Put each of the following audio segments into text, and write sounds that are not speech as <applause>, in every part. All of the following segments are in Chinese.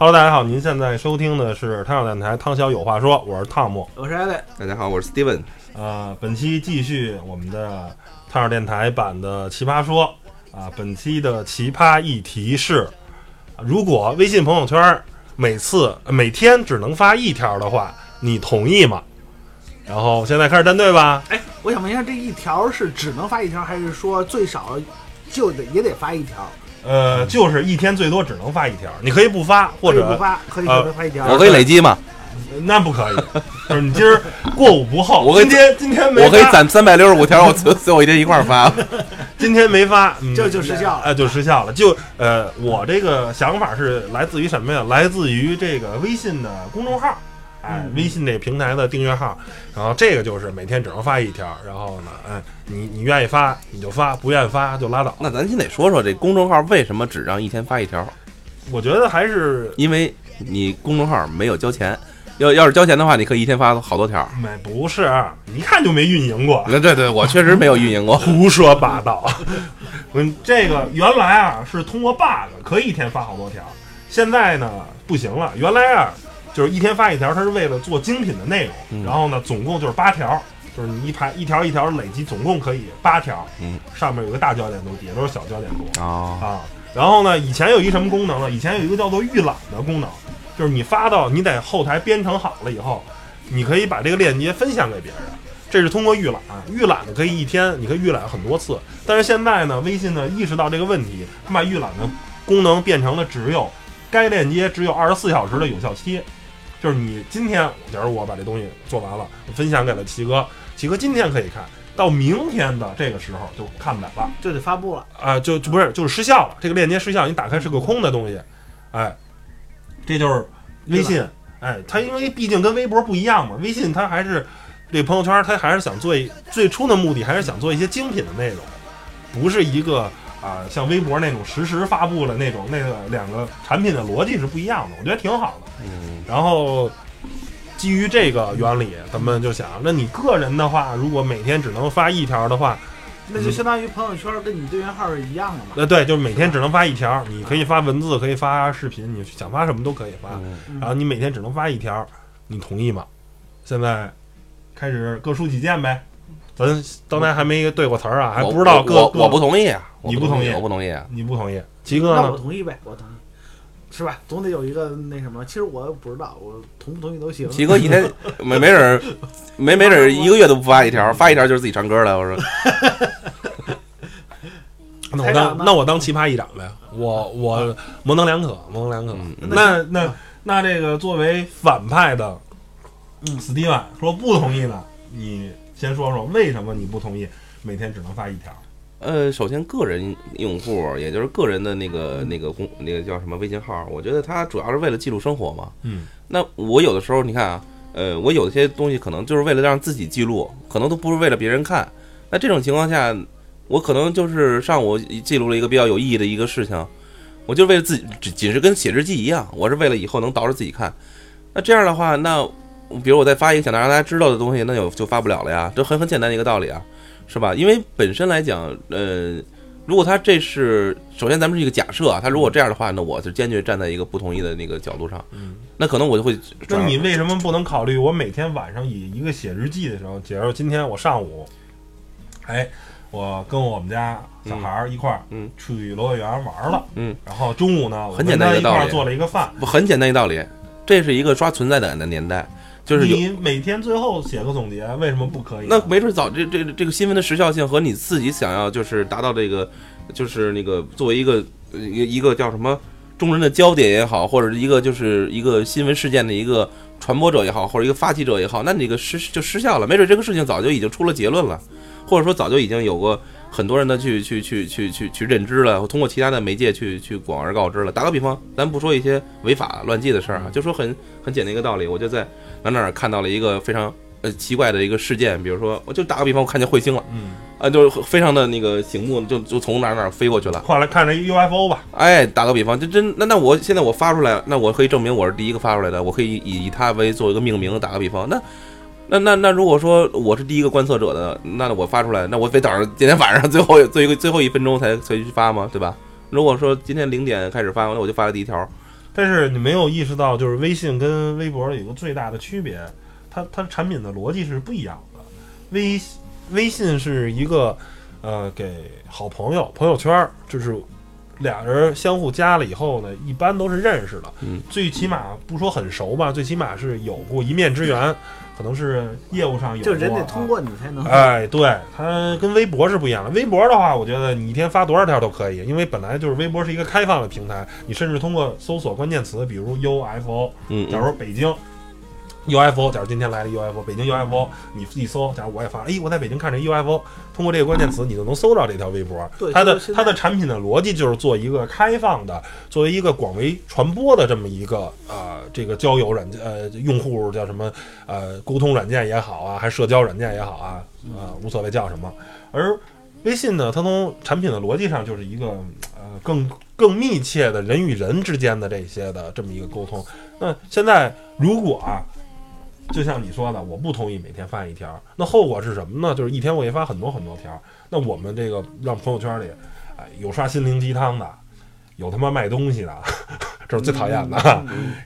Hello，大家好，您现在收听的是汤小电台，汤小有话说，我是汤姆。我是艾薇，大家好，我是 Steven。啊，本期继续我们的汤小电台版的奇葩说啊，本期的奇葩议题是：如果微信朋友圈每次呃每天只能发一条的话，你同意吗？然后现在开始站队吧。哎，我想问一下，这一条是只能发一条，还是说最少就得也得发一条？呃，就是一天最多只能发一条，你可以不发，或者不发，可以呃只能发一条。我可以累积吗？那不可以，就是你今儿过午不候。我今天今天没我可以攒三百六十五条，我最最后一天一块儿发。<laughs> 今天没发，这、就就失效了哎、就失效了。就呃，我这个想法是来自于什么呀？来自于这个微信的公众号，微信那平台的订阅号。然后这个就是每天只能发一条，然后呢，哎，你你愿意发你就发，不愿意发就拉倒。那咱先得说说这公众号为什么只让一天发一条？我觉得还是因为你公众号没有交钱，要要是交钱的话，你可以一天发好多条。没不是，你一看就没运营过。那对对，我确实没有运营过。<laughs> 胡说八道！嗯，这个原来啊是通过 bug 可以一天发好多条，现在呢不行了。原来啊就是一天发一条，它是为了做精品的内容，嗯然后呢总共就是八条，就是你一排一条一条累积，总共可以八条。嗯，上面有个大焦点度，底下都是小焦点度哦，啊。然后呢，以前有一什么功能呢？以前有一个叫做预览的功能，就是你发到你在后台编程好了以后，你可以把这个链接分享给别人。这是通过预览，预览的可以一天，你可以预览很多次。但是现在呢，微信呢意识到这个问题，它把预览的功能变成了只有该链接只有二十四小时的有效期，就是你今天，假如我把这东西做完了，我分享给了齐哥，齐哥今天可以看到明天的这个时候就看不了了。就得发布了。啊、就就不是就是失效了，这个链接失效，你打开是个空的东西，哎，这就是微信，哎，它因为毕竟跟微博不一样嘛，微信它还是这朋友圈，它还是想做一最初的目的还是想做一些精品的内容，不是一个啊、像微博那种实时发布的那种那个两个产品的逻辑是不一样的，我觉得挺好的。嗯，然后基于这个原理，咱们就想，那你个人的话，如果每天只能发一条的话，那就相当于朋友圈跟你对源号是一样的嘛。呃，对，就是每天只能发一条，你可以发文字，可以发视频，你想发什么都可以发。然后你每天只能发一条，你同意吗？现在开始各抒己见呗。咱刚才还没对过词儿啊，还不知道各各我我不同意啊，你不同意我不同意啊。你不同意？齐哥那我？同意呗，我同意，是吧？总得有一个那什么。其实我不知道，我同不同意都行。齐哥一天 <laughs> 没没准儿没没准儿一个月都不发一条，发一条就是自己唱歌了。我说 <laughs> 那我当那我当奇葩议长呗。我我模棱两可，模棱两可。嗯那那那这个作为反派的，嗯斯蒂文说不同意呢，你先说说为什么你不同意每天只能发一条？呃，首先个人用户，也就是个人的那个那个公那个叫什么微信号，我觉得它主要是为了记录生活嘛。嗯，那我有的时候你看啊，呃，我有些东西可能就是为了让自己记录，可能都不是为了别人看。那这种情况下，我可能就是上午记录了一个比较有意义的一个事情，我就为了自己，只仅是跟写日记一样，我是为了以后能倒着自己看。那这样的话，那比如我再发一个想让大家知道的东西，那就就发不了了呀，这很很简单的一个道理啊，是吧？因为本身来讲，呃，如果他这是首先咱们是一个假设啊，他如果这样的话，那我是坚决站在一个不同意的那个角度上，嗯，那可能我就会那你为什么不能考虑我每天晚上以一个写日记的时候，假如今天我上午，哎，我跟我们家小孩儿一块儿，嗯。去游乐园玩了，嗯，然后中午呢，我很跟他一块儿简单一个道理。做了一个饭，不很简单一道理，这是一个刷存在感的年代。就是你每天最后写个总结，为什么不可以？那没准早这这这个新闻的时效性和你自己想要就是达到这个，就是那个作为一个呃一个一个叫什么众人的焦点也好，或者一个就是一个新闻事件的一个传播者也好，或者一个发起者也好，那你这个失就失效了。没准这个事情早就已经出了结论了，或者说早就已经有过很多人的去去去去去去认知了，通过其他的媒介去去广而告之了。打个比方，咱不说一些违法乱纪的事儿啊，就说很很简单一个道理，我就在哪哪儿看到了一个非常呃奇怪的一个事件，比如说，我就打个比方，我看见彗星了，嗯，啊，就是非常的那个醒目，就就从哪儿哪儿飞过去了。后来看这 UFO 吧，哎，打个比方，就真那那我现在我发出来，那我可以证明我是第一个发出来的，我可以以以它为做一个命名。打个比方，那那那那如果说我是第一个观测者的，那我发出来，那我得等着今天晚上最后最后最后一分钟才才去发吗？对吧？如果说今天零点开始发，那我就发了第一条。但是你没有意识到，就是微信跟微博有一个最大的区别，它它产品的逻辑是不一样的。微微信是一个呃给好朋友朋友圈，就是俩人相互加了以后呢，一般都是认识的，嗯最起码不说很熟吧，最起码是有过一面之缘，可能是业务上有过，就人得通过你才能。哎，对，它跟微博是不一样的。微博的话，我觉得你一天发多少条都可以，因为本来就是微博是一个开放的平台，你甚至通过搜索关键词，比如 UFO，嗯，假如说北京 UFO，假如今天来了 UFO，北京 UFO，你一搜，假如我也发，哎，我在北京看这 UFO，通过这个关键词，你就能搜到这条微博。对它的它的产品的逻辑就是做一个开放的，作为一个广为传播的这么一个呃这个交友软件呃用户叫什么呃沟通软件也好啊，还社交软件也好啊，啊、无所谓叫什么。而微信呢，它从产品的逻辑上就是一个呃更更密切的人与人之间的这些的这么一个沟通。那现在如果啊，就像你说的，我不同意每天发一条，那后果是什么呢？就是一天我也发很多很多条。那我们这个让朋友圈里，哎，有刷心灵鸡汤的，有他妈卖东西的，<laughs> 这是最讨厌的。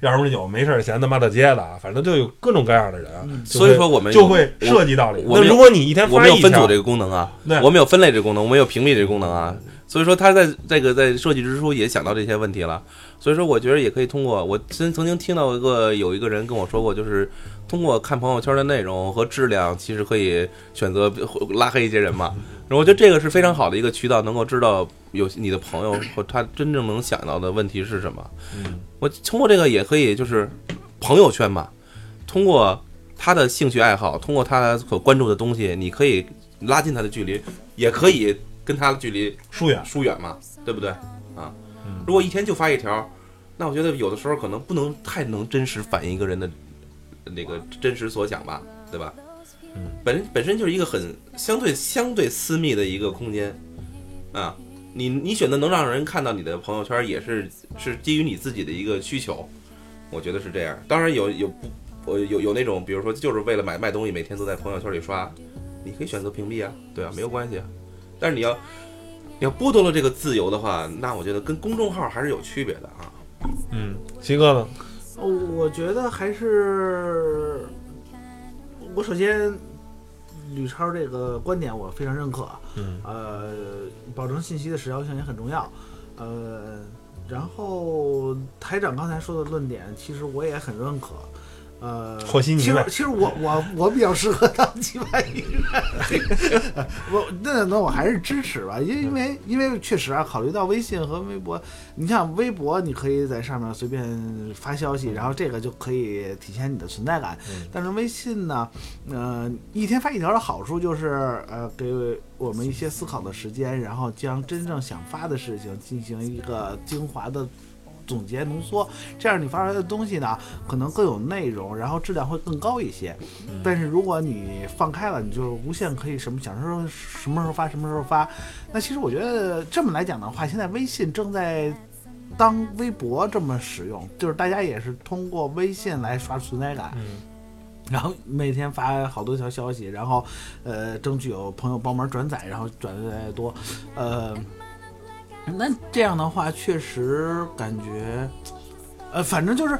要不然有没事闲他妈的街的，反正就有各种各样的人。所以说我们就会涉及到里。我们有那如果你一天发一条我们有分组这，个功能啊，我们有分类这个功能，我们有屏蔽这个功能啊。所以说，他在这个在设计之初也想到这些问题了。所以说，我觉得也可以通过我曾曾经听到一个有一个人跟我说过，就是通过看朋友圈的内容和质量，其实可以选择拉黑一些人嘛。然后我觉得这个是非常好的一个渠道，能够知道有你的朋友和他真正能想到的问题是什么。我通过这个也可以，就是朋友圈嘛，通过他的兴趣爱好，通过他所关注的东西，你可以拉近他的距离，也可以跟他的距离疏远。疏远嘛，对不对？啊嗯，如果一天就发一条，那我觉得有的时候可能不能太能真实反映一个人的那个真实所想吧，对吧？嗯，本本身就是一个很相对相对私密的一个空间啊。你你选择能让人看到你的朋友圈，也是是基于你自己的一个需求，我觉得是这样。当然有有不我有有那种，比如说就是为了买卖东西，每天都在朋友圈里刷，你可以选择屏蔽啊，对啊，没有关系啊。但是你要你要剥夺了这个自由的话，那我觉得跟公众号还是有区别的啊。嗯，七哥呢？哦我觉得还是，我首先，吕超这个观点我非常认可。嗯呃，保证信息的时效性也很重要。呃，然后台长刚才说的论点，其实我也很认可。呃，和稀泥其实其实我我我比较适合当击败艺人，我那那我还是支持吧，因因为因为确实啊，考虑到微信和微博，你像微博，你可以在上面随便发消息，然后这个就可以体现你的存在感。嗯但是微信呢，呃，一天发一条的好处就是，呃，给我们一些思考的时间，然后将真正想发的事情进行一个精华的总结浓缩，这样你发出来的东西呢，可能更有内容，然后质量会更高一些。但是如果你放开了，你就无限可以什么想什么什么时候发什么时候发。那其实我觉得这么来讲的话，现在微信正在。当微博这么使用，就是大家也是通过微信来刷存在感，嗯然后每天发好多条消息，然后呃争取有朋友帮忙转载，然后转的越来越多，呃，那这样的话确实感觉，呃，反正就是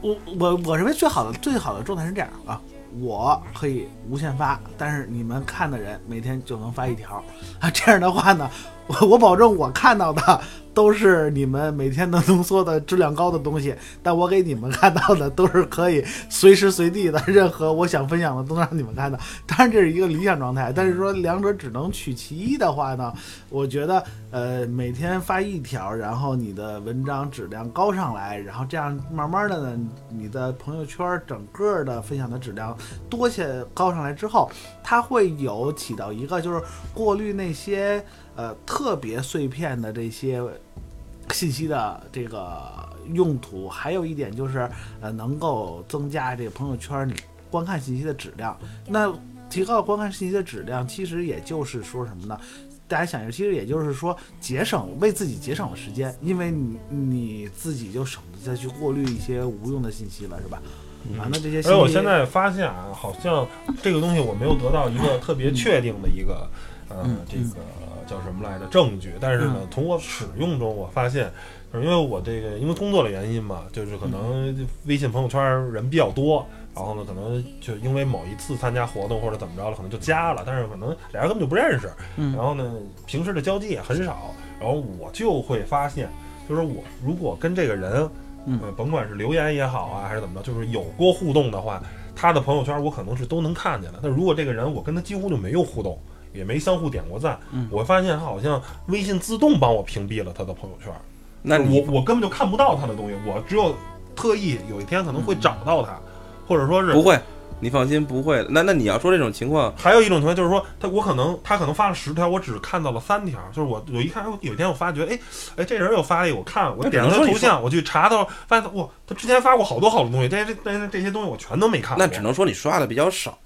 我我我认为最好的最好的状态是这样啊。我可以无限发，但是你们看的人每天就能发一条啊。这样的话呢，我我保证我看到的都是你们每天能浓缩的质量高的东西，但我给你们看到的都是可以随时随地的，任何我想分享的都能让你们看到。当然这是一个理想状态，但是说两者只能取其一的话呢，我觉得呃每天发一条，然后你的文章质量高上来，然后这样慢慢的呢，你的朋友圈整个的分享的质量多些高上来之后，它会有起到一个就是过滤那些呃特别碎片的这些信息的这个用途，还有一点就是呃能够增加这个朋友圈你观看信息的质量。那提高观看信息的质量，其实也就是说什么呢？大家想一下，其实也就是说节省为自己节省了时间，因为你你自己就省得再去过滤一些无用的信息了，是吧？啊，那这些信息，而我现在发现啊，好像这个东西我没有得到一个特别确定的一个，呃嗯，这个叫什么来着？证据。但是呢嗯，从我使用中，我发现，就是因为我这个因为工作的原因嘛，就是可能微信朋友圈人比较多，然后呢，可能就因为某一次参加活动或者怎么着了，可能就加了，但是可能俩人根本就不认识，嗯。然后呢，平时的交际也很少，然后我就会发现，就是我如果跟这个人，嗯。呃，甭管是留言也好啊，还是怎么着，就是有过互动的话，他的朋友圈我可能是都能看见的。但如果这个人我跟他几乎就没有互动，也没相互点过赞，嗯我会发现他好像微信自动帮我屏蔽了他的朋友圈，那你我我根本就看不到他的东西，我只有特意有一天可能会找到他，或者说是不会，你放心不会的。那那你要说这种情况，还有一种情况就是说，他我可能他可能发了十条，我只看到了三条。就是我我一看，哎有一天我发觉，哎哎，这人又发了一个，我看我点了他头像，我去查他，发现哇，他之前发过好多好多东西，这这这这些东西我全都没看。那只能说你刷的比较少。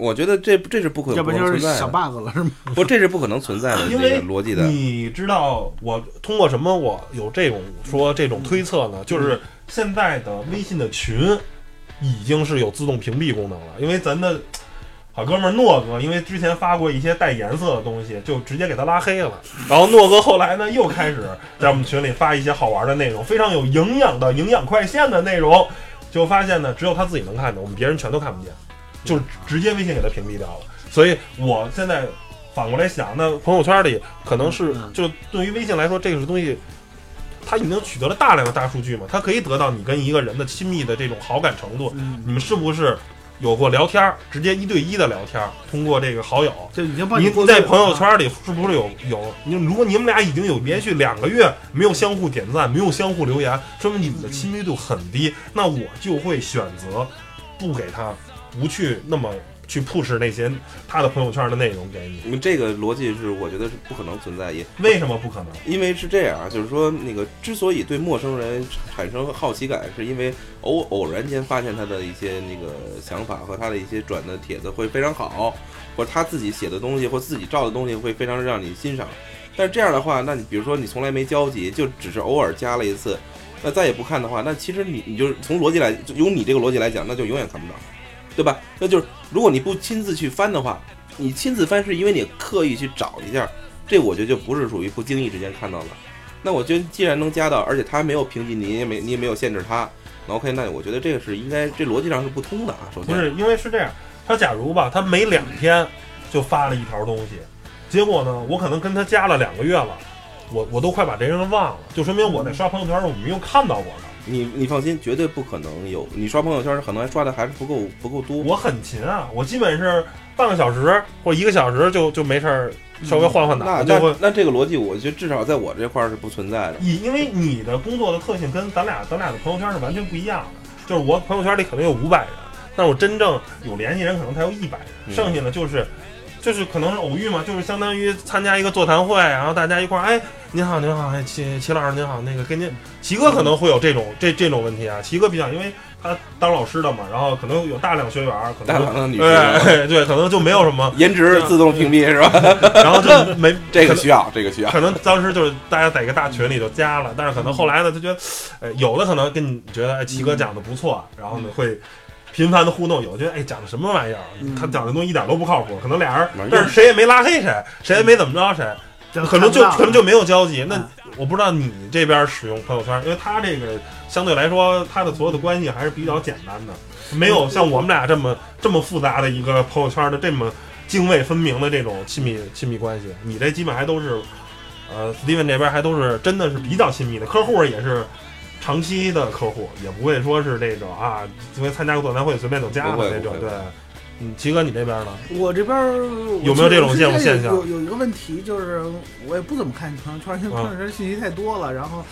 我觉得这这是不可要不不就是小能存在的，bug 了，是吗？<laughs> 不，这是不可能存在的这因为个逻辑的。你知道我通过什么我有这种说这种推测呢？就是现在的微信的群已经是有自动屏蔽功能了，因为咱的好哥们儿诺哥，因为之前发过一些带颜色的东西，就直接给他拉黑了。然后诺哥后来呢又开始在我们群里发一些好玩的内容，非常有营养的营养快线的内容，就发现呢只有他自己能看见，我们别人全都看不见，就是直接微信给他屏蔽掉了。所以我现在反过来想，那朋友圈里可能是嗯就对于微信来说，这个是东西。它已经取得了大量的大数据嘛，它可以得到你跟一个人的亲密的这种好感程度，嗯，你们是不是有过聊天儿，直接一对一的聊天儿，通过这个好友，就已经帮你在朋友圈里是不是有有？你如果你们俩已经有连续两个月没有相互点赞，没有相互留言，说明你们的亲密度很低。那我就会选择不给他，不去那么去 push 那些他的朋友圈的内容给你。你们这个逻辑是我觉得是不可能存在，也为什么不可能？因为是这样啊，就是说那个之所以对陌生人产生好奇感，是因为偶偶然间发现他的一些那个想法和他的一些转的帖子会非常好，或者他自己写的东西或自己照的东西会非常让你欣赏。但是这样的话，那你比如说你从来没交集，就只是偶尔加了一次，那再也不看的话，那其实你你就是从逻辑来，就用你这个逻辑来讲，那就永远看不到，对吧？那就是如果你不亲自去翻的话，你亲自翻是因为你刻意去找一下，这我觉得就不是属于不经意之间看到的。那我觉得既然能加到，而且他没有屏蔽你，也没你也没有限制他，那 OK，那我觉得这个是应该这逻辑上是不通的啊。首先不是，因为是这样，他假如吧，他每两天就发了一条东西，结果呢，我可能跟他加了两个月了，我我都快把这人忘了，就说明我在刷朋友圈儿我没有看到过他。你你放心，绝对不可能有你刷朋友圈，可能还刷的还是不够不够多。我很勤啊，我基本是半个小时或一个小时就就没事儿，稍微换换那脑就会。那那这个逻辑，我觉得至少在我这块儿是不存在的。以因为你的工作的特性跟咱俩咱俩的朋友圈是完全不一样的，就是我朋友圈里可能有五百人，但我真正有联系人可能才有一百人，嗯剩下的就是。就是可能是偶遇嘛，就是相当于参加一个座谈会，然后大家一块儿，哎，您好，您好，哎，齐齐老师您好，那个跟您齐哥可能会有这种这这种问题啊，齐哥比较，因为他当老师的嘛，然后可能有大量学员，可能 <laughs> 大量的女对生，对对，可能就没有什么，<laughs> 颜值自动屏蔽是吧？<laughs> 然后就没这个需要，这个需要。可能当时就是大家在一个大群里就加了，但是可能后来呢，他觉得，呃，有的可能跟你觉得哎，齐哥讲的不错，然后呢会频繁的互动，有的觉得哎讲的什么玩意儿，嗯他讲的东西一点都不靠谱，可能俩人，但是谁也没拉黑谁，谁也没怎么着谁，可能就可能就没有交集。那嗯我不知道你这边使用朋友圈，因为他这个相对来说他的所有的关系还是比较简单的，没有像我们俩这么这么复杂的一个朋友圈的这么泾渭分明的这种亲密亲密关系。你这基本还都是。呃，Steven 这边还都是真的是比较亲密的客户，也是长期的客户，也不会说是那种啊，因为参加个座谈会随便就加的那种。对，嗯，齐哥你这边呢？我这边有没有这种我现现象有有有一个问题就是，我也不怎么看朋友圈，因为朋友圈信息太多了，然后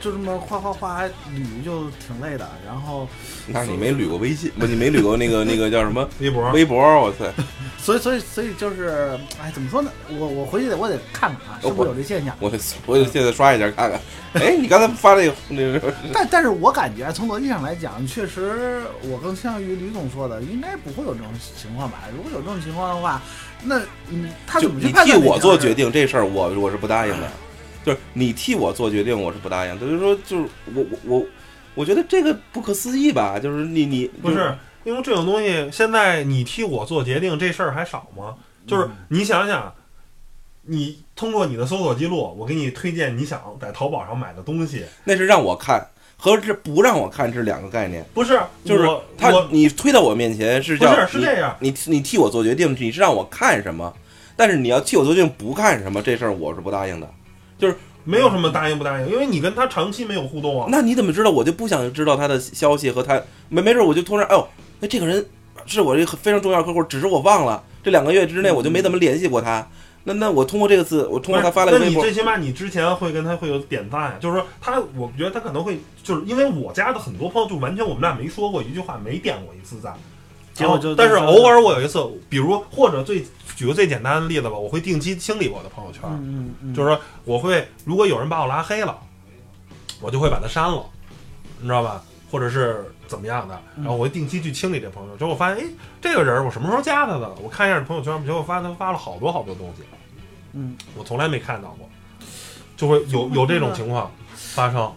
就这么哗哗哗捋就挺累的。然后，那你没捋过微信，不，你没捋过那个 <laughs> 那个叫什么微博，微博？我操！<laughs> 所以所以所以就是，哎，怎么说呢？我我回去得我得看看啊，是不是有这现象？我我得现在刷一下看看。<laughs> 哎，你刚才发那个那个，但但是我感觉从逻辑上来讲，确实我更倾向于吕总说的，应该不会有这种情况吧？如果有这种情况的话，那嗯，他怎么去判你替我做决定这事儿，我我是不答应的。就是你替我做决定，我是不答应的。就是说，就是我我我，我觉得这个不可思议吧？就是你你不是，因为这种东西，现在你替我做决定这事儿还少吗？就是你想想，你通过你的搜索记录，我给你推荐你想在淘宝上买的东西，那是让我看和这不让我看是两个概念。不是，就是我他你推到我面前是不叫你是是这样，你你替我做决定，你是让我看什么，但是你要替我做决定不看什么，这事儿我是不答应的。没有什么答应不答应，因为你跟他长期没有互动啊。那你怎么知道？我就不想知道他的消息和他没没准我就突然哎呦，那这个人是我这个非常重要的客户，只是我忘了这两个月之内我就没怎么联系过他。那那我通过这个字，我通过他发了个微博那你最，起码你之前会跟他会有点赞呀，就是说他，我觉得他可能会，就是因为我加的很多朋友就完全我们俩没说过一句话，没点过一次赞，结果就但是偶尔我有一次，比如或者最举个最简单的例子吧，我会定期清理我的朋友圈，嗯嗯嗯，就是说我会如果有人把我拉黑了，我就会把他删了，你知道吧？或者是怎么样的，然后我会定期去清理这朋友圈。结果我发现，哎，这个人我什么时候加他的？我看一下朋友圈，结果发现他发了好多好多东西，嗯，我从来没看到过，就会有有这种情况发生。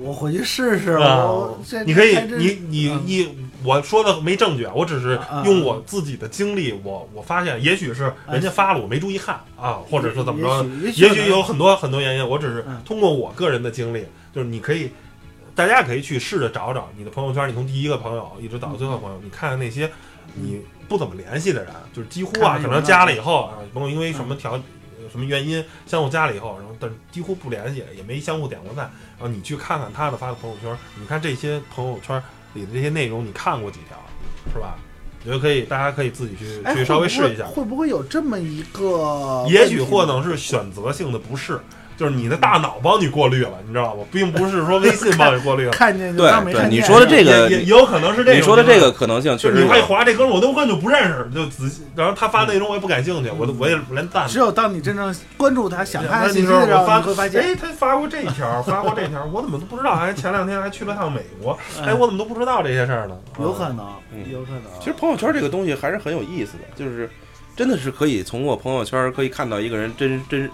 我回去试试。啊我这你可以你你嗯你，我说的没证据啊，我只是啊用我自己的经历，我我发现，也许是人家发了，我没注意看啊，或者是怎么着，也许有很多很多原因，我只是嗯通过我个人的经历，就是你可以，大家可以去试着找找你的朋友圈，你从第一个朋友一直到最后朋友，你看看那些你不怎么联系的人，就是几乎啊，可能加了以后啊，甭管因为什么条。呃什么原因相互加了以后，然后但是几乎不联系，也没相互点过赞。然后你去看看他的发的朋友圈，你看这些朋友圈里的这些内容，你看过几条，是吧？我觉得可以，大家可以自己去哎去稍微试一下。会不会会不会有这么一个？也许或能是选择性的不是，就是你的大脑帮你过滤了，你知道吗？并不是说微信帮 <laughs> 你过滤了，看见就对对当没看见。你说的这个也也有可能是这个你说的这个可能性确实你还有。划这哥们儿，我都根本就不认识，就仔细，然后他发内容我也不感兴趣，我都我也连赞只有当你真正关注他、想看 <laughs> 的时候，我发你会发现，哎，他发过这条，发过这条，<laughs> 我怎么都不知道？还前两天还去了趟美国，哎，哎我怎么都不知道这些事儿呢？有可能，嗯有可能。其实朋友圈这个东西还是很有意思的，就是真的是可以通过朋友圈可以看到一个人真真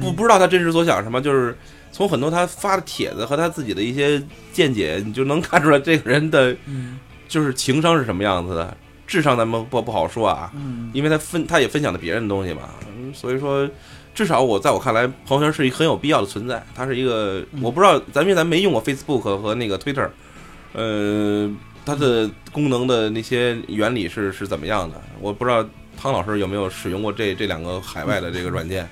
不不知道他真实所想什么，就是从很多他发的帖子和他自己的一些见解，你就能看出来这个人的嗯就是情商是什么样子的。智商咱们不不好说啊，嗯，因为他分他也分享了别人的东西嘛，嗯所以说至少我在我看来，朋友圈是一个很有必要的存在。它是一个嗯我不知道，咱因为咱没用过 Facebook 和那个 Twitter，呃，它的功能的那些原理是是怎么样的？我不知道汤老师有没有使用过这这两个海外的这个软件？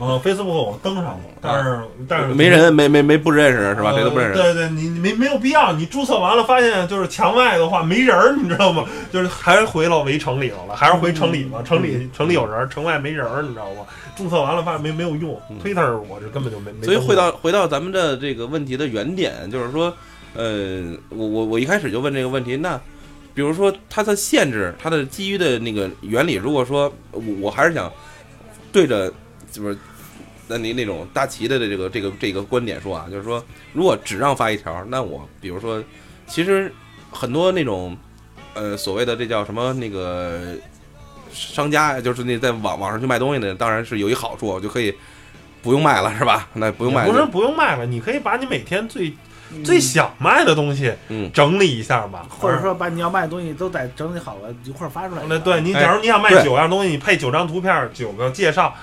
嗯，Facebook 我登上过，但是但是没人没没没不认识是吧？呃谁都不认识。对对，你你没没有必要，你注册完了发现就是墙外的话没人儿，你知道吗？就是还是回到围城里头了，还是回城里吧，城里城里有人儿，城外没人儿，你知道吗？注册完了发现没没有用嗯，Twitter 我这根本就没没。所以回到回到咱们的这个问题的原点，就是说，呃，我我我一开始就问这个问题，那比如说它的限制，它的基于的那个原理，如果说我我还是想对着就是那你那种大旗的这个这个这个观点说啊，就是说，如果只让发一条，那我比如说，其实很多那种呃所谓的这叫什么那个商家，就是那在网网上去卖东西的，当然是有一好处，就可以不用卖了，是吧？<laughs> 那不用卖就，不是不用卖了，你可以把你每天最最想卖的东西嗯，整理一下嘛，或者说把你要卖的东西都得整理好了一块儿发出来。那对你，哎假如你想卖九样东西，你配九张图片，九个介绍，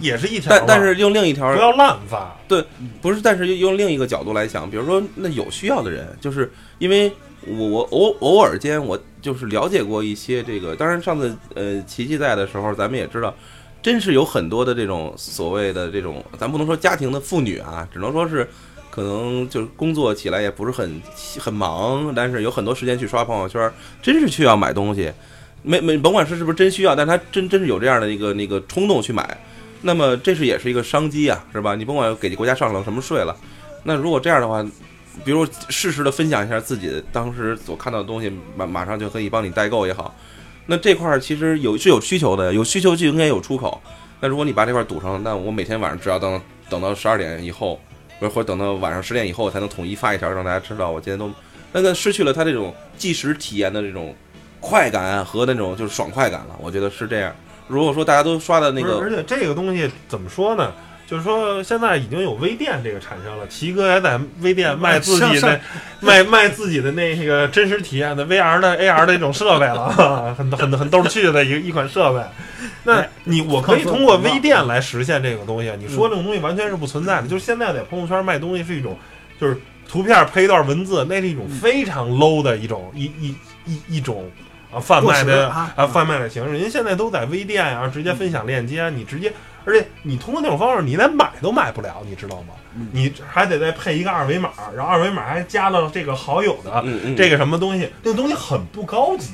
也是一条。但但是用另一条不要滥发。对不是，但是用另一个角度来想，比如说那有需要的人，就是因为我我偶偶尔间我就是了解过一些这个，当然上次呃琪琪在的时候，咱们也知道真是有很多的这种所谓的这种，咱不能说家庭的妇女啊，只能说是可能就是工作起来也不是很很忙，但是有很多时间去刷朋友圈，真是需要买东西。没没，甭管是是不是真需要，但他真真是有这样的一个那个冲动去买。那么这是也是一个商机啊，是吧？你甭管给国家上了什么税了，那如果这样的话，比如适时的分享一下自己当时所看到的东西，马马上就可以帮你代购也好。那这块儿其实有是有需求的，有需求就应该有出口。那如果你把这块堵上，那我每天晚上只要等等到十二点以后，或者等到晚上十点以后，才能统一发一条让大家知道我今天都，那个失去了它这种即时体验的这种快感和那种就是爽快感了。我觉得是这样。如果说大家都刷的那，个而且这个东西怎么说呢？就是说，现在已经有微店这个产生了，奇哥也在微店 <laughs> 卖自己的卖卖自己的那个真实体验的 VR 的 AR 的一种设备了，<laughs> 很很很逗趣的一个一款设备。那哎你我可以通过微店来实现这个东西。你说这种东西完全是不存在的，就是现在在朋友圈卖东西是一种，就是图片配一段文字，那是一种非常 low 的一种一一一一种。啊，贩卖的啊啊，贩卖的形式，人家现在都在微店啊、直接分享链接，你直接，而且你通过那种方式，你连买都买不了，你知道吗？嗯你还得再配一个二维码，然后二维码还加了这个好友的这个什么东西，那个东西很不高级，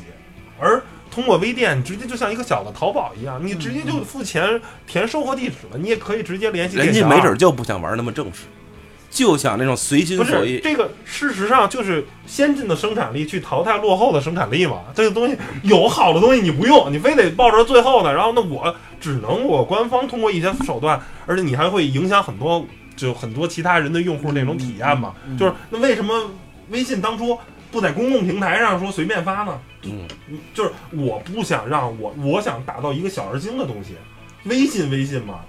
而通过微店，直接就像一个小的淘宝一样，你直接就付钱填收货地址了，你也可以直接联系。人家没准就不想玩那么正式，就想那种随心所欲。这个，事实上就是先进的生产力去淘汰落后的生产力嘛。这个东西有好的东西你不用，你非得抱着最后的，然后那我只能我官方通过一些手段，而且你还会影响很多就很多其他人的用户那种体验嘛。就是那为什么微信当初不在公共平台上说随便发呢？嗯，就是我不想让我我想打造一个小而精的东西，微信微信嘛，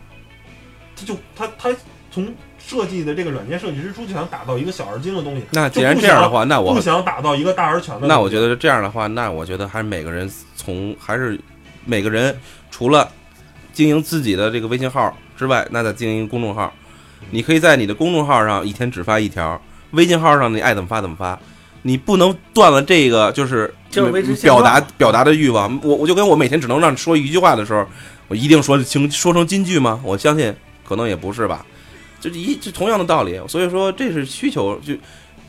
它就它它从设计的这个软件设计之初就想打造一个小而精的东西，那既然这样的话，那我不想打造一个大而全的。那我觉得这样的话，那我觉得还是每个人从还是每个人除了经营自己的这个微信号之外，那再经营公众号。你可以在你的公众号上一天只发一条，微信号上你爱怎么发怎么发。你不能断了这个就是表达表达的欲望。我我就跟我每天只能让你说一句话的时候，我一定说清说成金句吗？我相信可能也不是吧。就一就同样的道理，所以说这是需求。就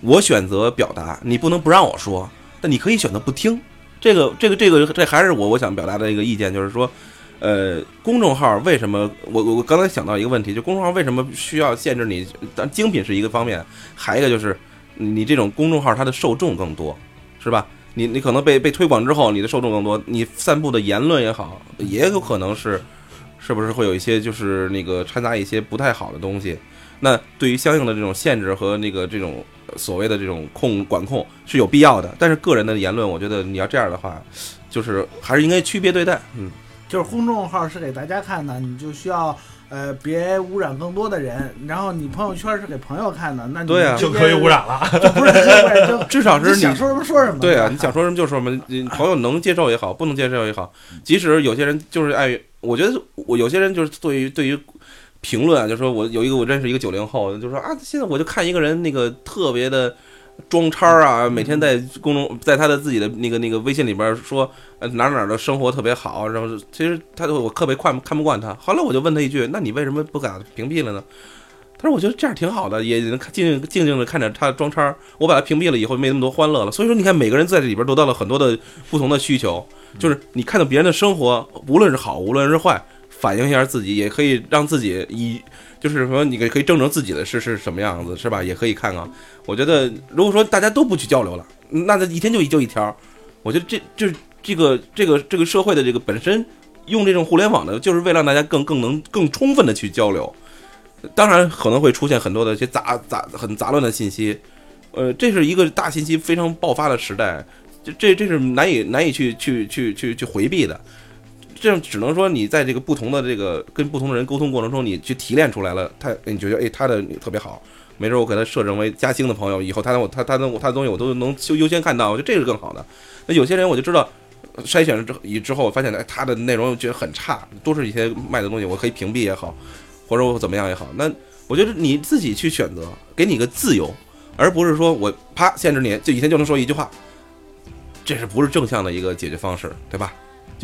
我选择表达，你不能不让我说，但你可以选择不听。这个这个这个这还是我我想表达的一个意见，就是说，呃，公众号为什么我我我刚才想到一个问题，就公众号为什么需要限制你？但精品是一个方面，还一个就是你这种公众号它的受众更多，是吧？你你可能被被推广之后，你的受众更多，你散布的言论也好，也有可能是是不是会有一些就是那个掺杂一些不太好的东西？那对于相应的这种限制和那个这种所谓的这种控管控是有必要的，但是个人的言论，我觉得你要这样的话，就是还是应该区别对待。嗯，就是公众号是给大家看的，你就需要呃别污染更多的人，然后你朋友圈是给朋友看的，那你对啊就可以污，染了。就不是直接污染，就 <laughs> 至少是你你想说什么说什么。对啊，你想说什么就说什么，你朋友能接受也好，不能接受也好，即使有些人就是爱于，我觉得我有些人就是对于对于评论啊，就说我有一个我认识一个九零后，就说啊，现在我就看一个人那个特别的装叉啊，每天在公众在他的自己的那个那个微信里边说呃哪儿哪儿的生活特别好，然后其实他我特别看看不惯他，后来我就问他一句，那你为什么不给他屏蔽了呢？他说：“我觉得这样挺好的，也能看静静静的看着他装叉。我把他屏蔽了以后，没那么多欢乐了。所以说，你看每个人在这里边得到了很多的不同的需求，就是你看到别人的生活，无论是好，无论是坏，反映一下自己，也可以让自己以就是说，你可以可以证明自己的是是什么样子，是吧？也可以看看。我觉得，如果说大家都不去交流了，那这一天就一就一条，我觉得这就是这个这个这个社会的这个本身用这种互联网的，就是为了让大家更更能更充分的去交流。当然可能会出现很多的一些杂杂很杂乱的信息，呃，这是一个大信息非常爆发的时代，这这这是难以难以去去去去去回避的。这样只能说你在这个不同的这个跟不同的人沟通过程中，你去提炼出来了，他你觉得哎他的特别好，没准我给他设成为嘉兴的朋友，以后他能我他他能他的东西我都能优优先看到，我觉得这是更好的。那有些人我就知道。筛选了之后以之后，发现哎，他的内容觉得很差，都是一些卖的东西，我可以屏蔽也好，或者我怎么样也好，那我觉得你自己去选择，给你个自由，而不是说我啪限制你，就一天就能说一句话，这是不是正向的一个解决方式，对吧？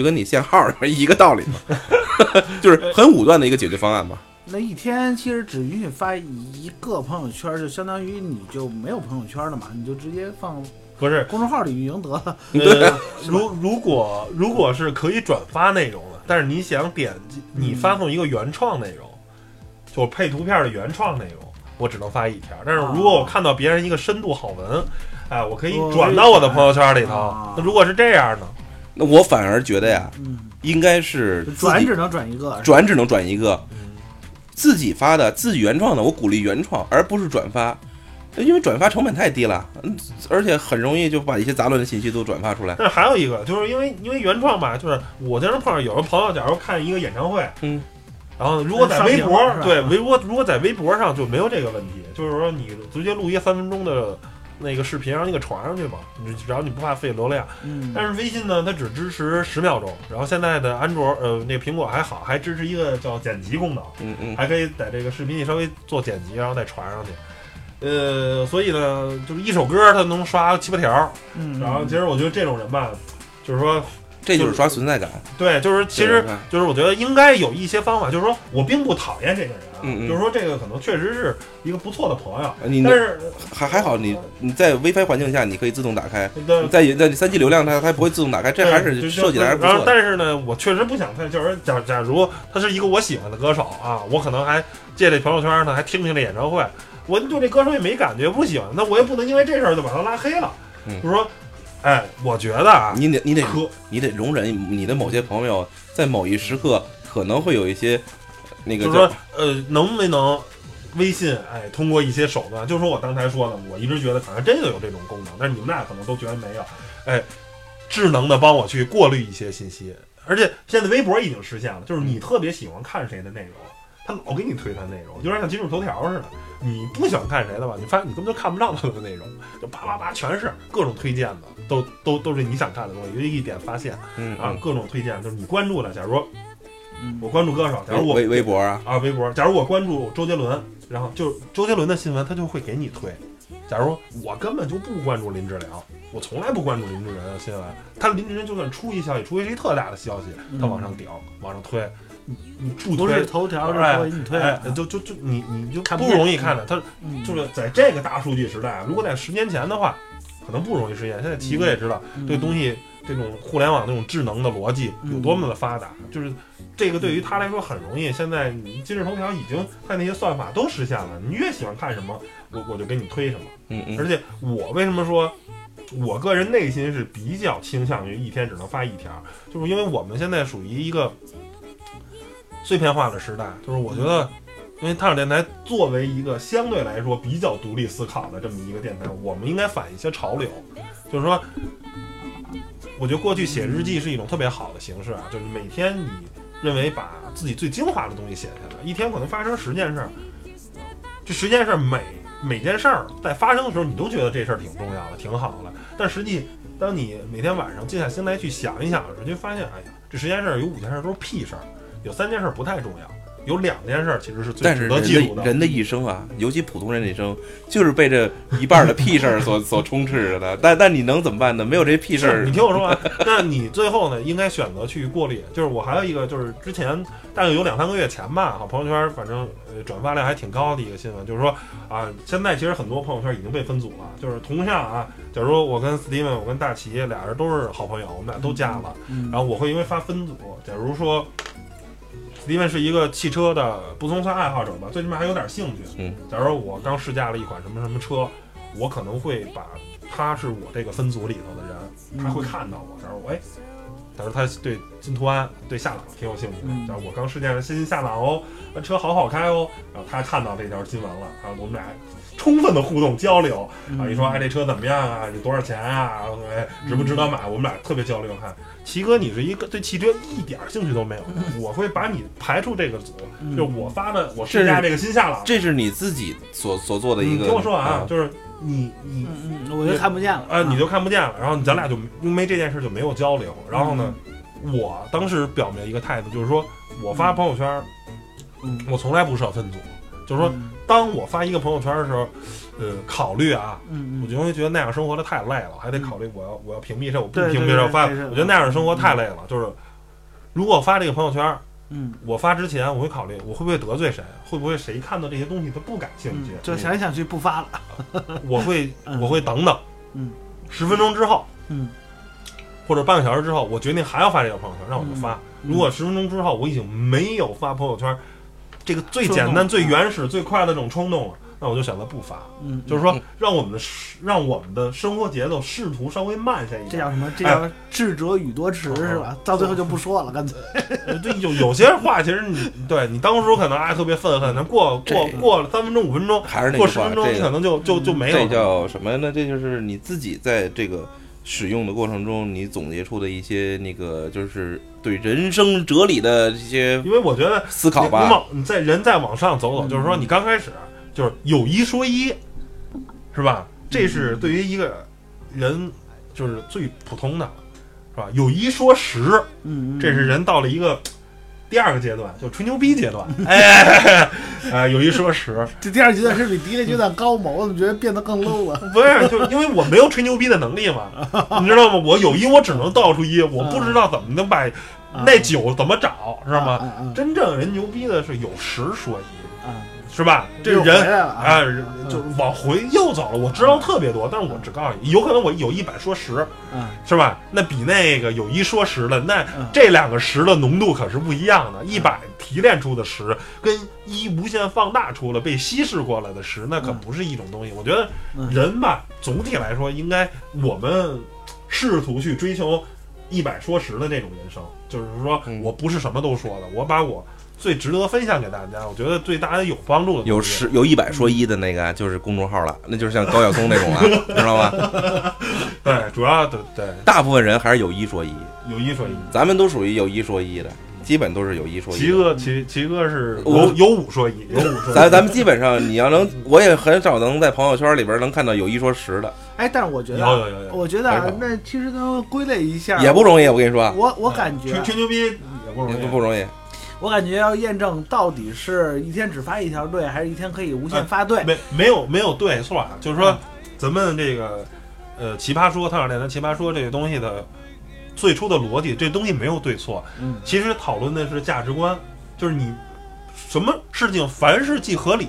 就跟你限号一个道理嘛，<laughs> 就是很武断的一个解决方案嘛。那一天其实只允许发一个朋友圈，就相当于你就没有朋友圈了嘛，你就直接放不是，公众号里运营得了。<laughs> 对，如如果如果是可以转发内容的，但是你想点击你发送一个原创内容，就配图片的原创内容，我只能发一条。但是如果我看到别人一个深度好文，哎，我可以转到我的朋友圈里头啊。那如果是这样呢？那我反而觉得呀，嗯，应该是转只能转一个，转只能转一个，嗯。自己发的、自己原创的，我鼓励原创，而不是转发，因为转发成本太低了，嗯，而且很容易就把一些杂乱的信息都转发出来。但是还有一个，就是因为因为原创吧，就是我经常碰上有的朋友，假如看一个演唱会，嗯，然后如果在微博对微博，如果在微博上就没有这个问题，就是说你直接录一个三分钟的那个视频，让你给传上去嘛，你只要你不怕费流量。嗯，但是微信呢，它只支持十秒钟，然后现在的安卓呃那个苹果还好，还支持一个叫剪辑功能，嗯嗯，还可以在这个视频里稍微做剪辑，然后再传上去。呃，所以呢，就是一首歌它能刷七八条，嗯，然后其实我觉得这种人吧，就是说，这就是刷存在感。对，就是其实就是我觉得应该有一些方法，就是说我并不讨厌这个人啊，嗯嗯就是说这个可能确实是一个不错的朋友，你但是还还好你，你在 WiFi 环境下你可以自动打开，在在三 G 流量它它不会自动打开，这还是设计的还是不然后。但是呢，我确实不想太，就是假假如他是一个我喜欢的歌手啊，我可能还借这朋友圈呢，还听听这演唱会，我对这歌手也没感觉，不喜欢，那我也不能因为这事儿就把他拉黑了。嗯就是说，哎，我觉得啊，你得你得可你得容忍你的某些朋友在某一时刻可能会有一些那个就是说，呃，能不能微信哎通过一些手段，就是说我刚才说的，我一直觉得好像真的有这种功能，但是你们俩可能都觉得没有，哎，智能的帮我去过滤一些信息，而且现在微博已经实现了，就是你特别喜欢看谁的内容，他老给你推他内容，有点像今日头条似的。你不喜欢看谁的吧？你发现你根本就看不上他的内容，就叭叭叭全是各种推荐的，都都都是你想看的东西，就一点发现嗯啊，各种推荐就是你关注的。假如嗯我关注歌手，假如我微微博啊，啊，微博。假如我关注周杰伦，然后就是周杰伦的新闻，他就会给你推。假如我根本就不关注林志玲，我从来不关注林志玲的新闻，他林志玲就算出一消息，除非是一特大的消息，他往上顶，往上推，你你不不推是头条，哎是你推哎，就就就你你就不看不容易看的。他嗯就是在这个大数据时代，如果在十年前的话，可能不容易实现。现在齐哥也知道，嗯这东西这种互联网那种智能的逻辑有多么的发达，就是这个对于他来说很容易。现在你今日头条已经在那些算法都实现了，你越喜欢看什么，我我就给你推什么。嗯嗯而且我为什么说，我个人内心是比较倾向于一天只能发一条，就是因为我们现在属于一个碎片化的时代，就是我觉得。因为探索电台作为一个相对来说比较独立思考的这么一个电台，我们应该反一些潮流。就是说，我觉得过去写日记是一种特别好的形式啊，就是每天你认为把自己最精华的东西写下来，一天可能发生十件事儿，这十件事儿每每件事儿在发生的时候，你都觉得这事儿挺重要的、挺好的。但实际，当你每天晚上静下心来去想一想的时候，就发现，哎呀，这十件事儿有五件事儿都是屁事儿，有三件事儿不太重要，有两件事儿其实是最值得记录的人的一生啊，尤其普通人的一生，就是被这一半的屁事儿所 <laughs> 所充斥着的。但但你能怎么办呢？没有这些屁事儿 <laughs> 你，听我说完，那你最后呢，应该选择去过滤。就是我还有一个，就是之前大概有两三个月前吧，好，朋友圈反正呃转发量还挺高的一个新闻，就是说啊，现在其实很多朋友圈已经被分组了，就是同向啊，假如我跟 Steven，我跟大齐俩人都是好朋友，我们俩都加了，嗯然后我会因为发分组，假如说。Steven 是一个汽车的不能算爱好者吧，最起码还有点兴趣。嗯，假如我刚试驾了一款什么什么车，我可能会把他是我这个分组里头的人，他会看到我。假如我哎，假如他对金图安、对夏朗挺有兴趣的，嗯假如我刚试驾了新夏朗哦，那车好好开哦，然后他看到这条新闻了，然后我们俩充分的互动交流，啊，嗯一说哎这车怎么样啊，你多少钱啊，哎值不值得买？我们俩特别交流。看齐哥，你是一个对汽车一点兴趣都没有，我会把你排除这个组，嗯就我发的我试驾这个新夏朗，这是你自己所所做的一个。你听我说完啊啊，就是你你嗯嗯，我就看不见了啊，你就看不见了，然后咱俩就因为这件事就没有交流。然后呢，我当时表明一个态度，就是说我发朋友圈，嗯。我从来不设分组，就是说嗯当我发一个朋友圈的时候，呃，考虑啊，我就会觉得那样生活的太累了，还得考虑我要我要屏蔽谁，我不屏蔽谁，对我发，我觉得那样的生活太累了。就是如果发这个朋友圈，嗯我发之前我会考虑我会不会得罪谁，会不会谁看到这些东西他不感兴趣嗯，，就想来想去不发了，我会嗯。我会等等，嗯，十分钟之后嗯。或者半个小时之后，我决定还要发这个朋友圈，那我就发。嗯。如果十分钟之后我已经没有发朋友圈这个最简单、最原始、最快的这种冲动了，那我就选择不发。嗯，就是说，让我们的让我们的生活节奏试图稍微慢下一点。这叫什么？这哎叫智者语多迟是吧？到最后就不说了，干脆。呃对，有有些话其实你对你当时可能还特别愤恨，那过过过了三分钟、五分钟，还是那句话，过十分钟，这个你可能就就就没有这。叫什么呢？这就是你自己在这个使用的过程中，你总结出的一些那个就是对人生哲理的这些因为我觉得思考吧。你往你在人再往上走走，嗯就是说你刚开始就是有一说一，是吧？这是对于一个人就是最普通的，是吧？有一说十，嗯，这是人到了一个第二个阶段，就吹牛逼阶段。<laughs> 哎，<laughs> 哎，有一说十，这第二阶段是比第一个阶段高吗？我怎么觉得变得更 low 了？<laughs> 不是，就因为我没有吹牛逼的能力嘛，你知道吗？我有一，我只能倒出一，我不知道怎么能把那九怎么找，知道吗？真正人牛逼的是有十说一，啊！是吧？这人啊就是往回又走了。我知道特别多，但是我只告诉你，有可能我有一百说十，啊，是吧？那比那个有一说十的，那嗯这两个十的浓度可是不一样的。一百提炼出的十，跟一无限放大出了被稀释过来的十，那可嗯不是一种东西。我觉得嗯人吧，总体来说，应该我们试图去追求一百说十的那种人生，就是说嗯我不是什么都说的，我把我最值得分享给大家，我觉得对大家有帮助的有十有一百说一的那个啊就是公众号了，那就是像高晓松那种了，<laughs> 知道吗？<laughs> 对，主要对对大部分人还是有一说一，有一说一。咱们都属于有一说一的，基本都是有一说一的。齐哥，齐齐哥是有有五说一，有五说一。咱咱们基本上，你要能，我也很少能在朋友圈里边能看到有一说十的，哎，但是我觉得有啊，有有有，我觉得啊那其实能归类一下，也不容易。我跟你说，我我感觉吹，吹牛逼也不容易，也不容易。我感觉要验证到底是一天只发一条对，还是一天可以无限发对。没没有没有对错啊，就是说嗯咱们这个呃奇葩说，汤小电台奇葩说这个东西的最初的逻辑，这东西没有对错，嗯其实讨论的是价值观，就是你什么事情凡事既合理，